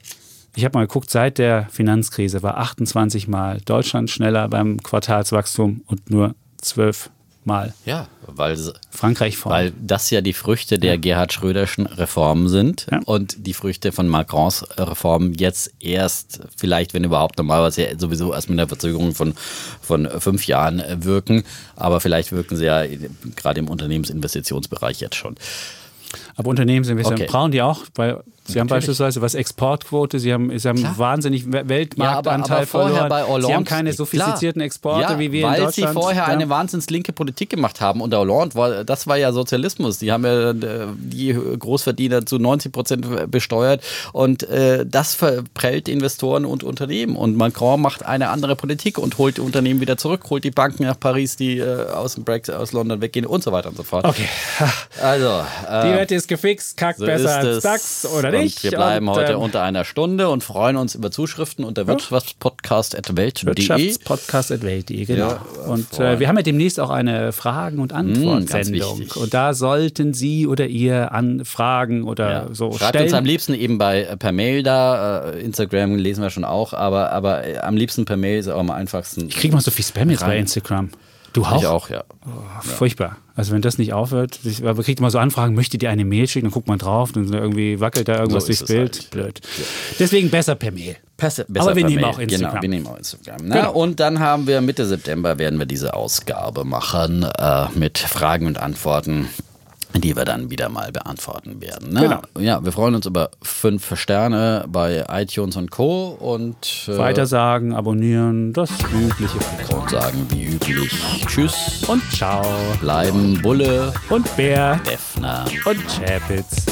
ich habe mal geguckt, seit der Finanzkrise war 28 Mal Deutschland schneller beim Quartalswachstum und nur 12 Mal ja, weil Frankreich vorne. Weil das ja die Früchte der Gerhard Schröderschen Reformen sind Ja. und die Früchte von Macrons Reformen jetzt erst, vielleicht, wenn überhaupt, normalerweise ja sowieso erst mit einer Verzögerung von, von fünf Jahren äh, wirken. Aber vielleicht wirken sie ja gerade im Unternehmensinvestitionsbereich jetzt schon. Aber Unternehmensinvestoren Okay. brauchen die auch, weil sie haben beispielsweise was Exportquote, sie haben, sie haben wahnsinnig We- Weltmarktanteil verloren. sie haben keine sophistizierten Exporte ja, wie wir weil in Deutschland. sie vorher Ja. eine wahnsinns linke Politik gemacht haben. Und Hollande war, das war ja Sozialismus. Die haben ja äh, die Großverdiener zu 90 Prozent besteuert. Und äh, das verprellt Investoren und Unternehmen. Und Macron macht eine andere Politik und holt die Unternehmen wieder zurück, holt die Banken nach Paris, die äh, aus dem Brexit, aus London weggehen und so weiter und so fort. Okay, Also, die äh, Wette ist gefixt, kackt so besser als. DAX oder nicht. Und wir bleiben Und, heute ähm, unter einer Stunde und freuen uns über Zuschriften unter wirtschaftspodcast.welt.de. Wirtschaftspodcast.welt.de, genau. Ja, und äh, wir haben ja demnächst auch eine Fragen- und ganz Antwort-Sendung. wichtig. und da sollten Sie oder ihr Anfragen oder Ja. so Schreibt stellen. uns am liebsten eben bei äh, per Mail da. Äh, Instagram lesen wir schon auch, aber, aber äh, am liebsten per Mail ist auch am einfachsten. ich kriege mal so viel Spam jetzt bei. Instagram. Du auch? Ich auch, ja. Furchtbar. Also wenn das nicht aufhört, ich, aber kriegt immer so Anfragen, möchtet ihr eine Mail schicken, dann guckt man drauf, dann irgendwie wackelt da irgendwas So durchs Bild. halt. Blöd. Deswegen besser per Mail. Besser, Aber wir per nehmen Mail. auch Instagram. Genau, wir nehmen auch Instagram. Na, Genau. Und dann haben wir Mitte September werden wir diese Ausgabe machen äh, mit Fragen und Antworten, die wir dann wieder mal beantworten werden. Ne? Genau. Ja, wir freuen uns über fünf Sterne bei iTunes und Co. und äh, Weitersagen, abonnieren, das übliche. und sagen wie üblich Tschüss, Und ciao. bleiben Bulle, Und Bär. Defner. Und Chapitz.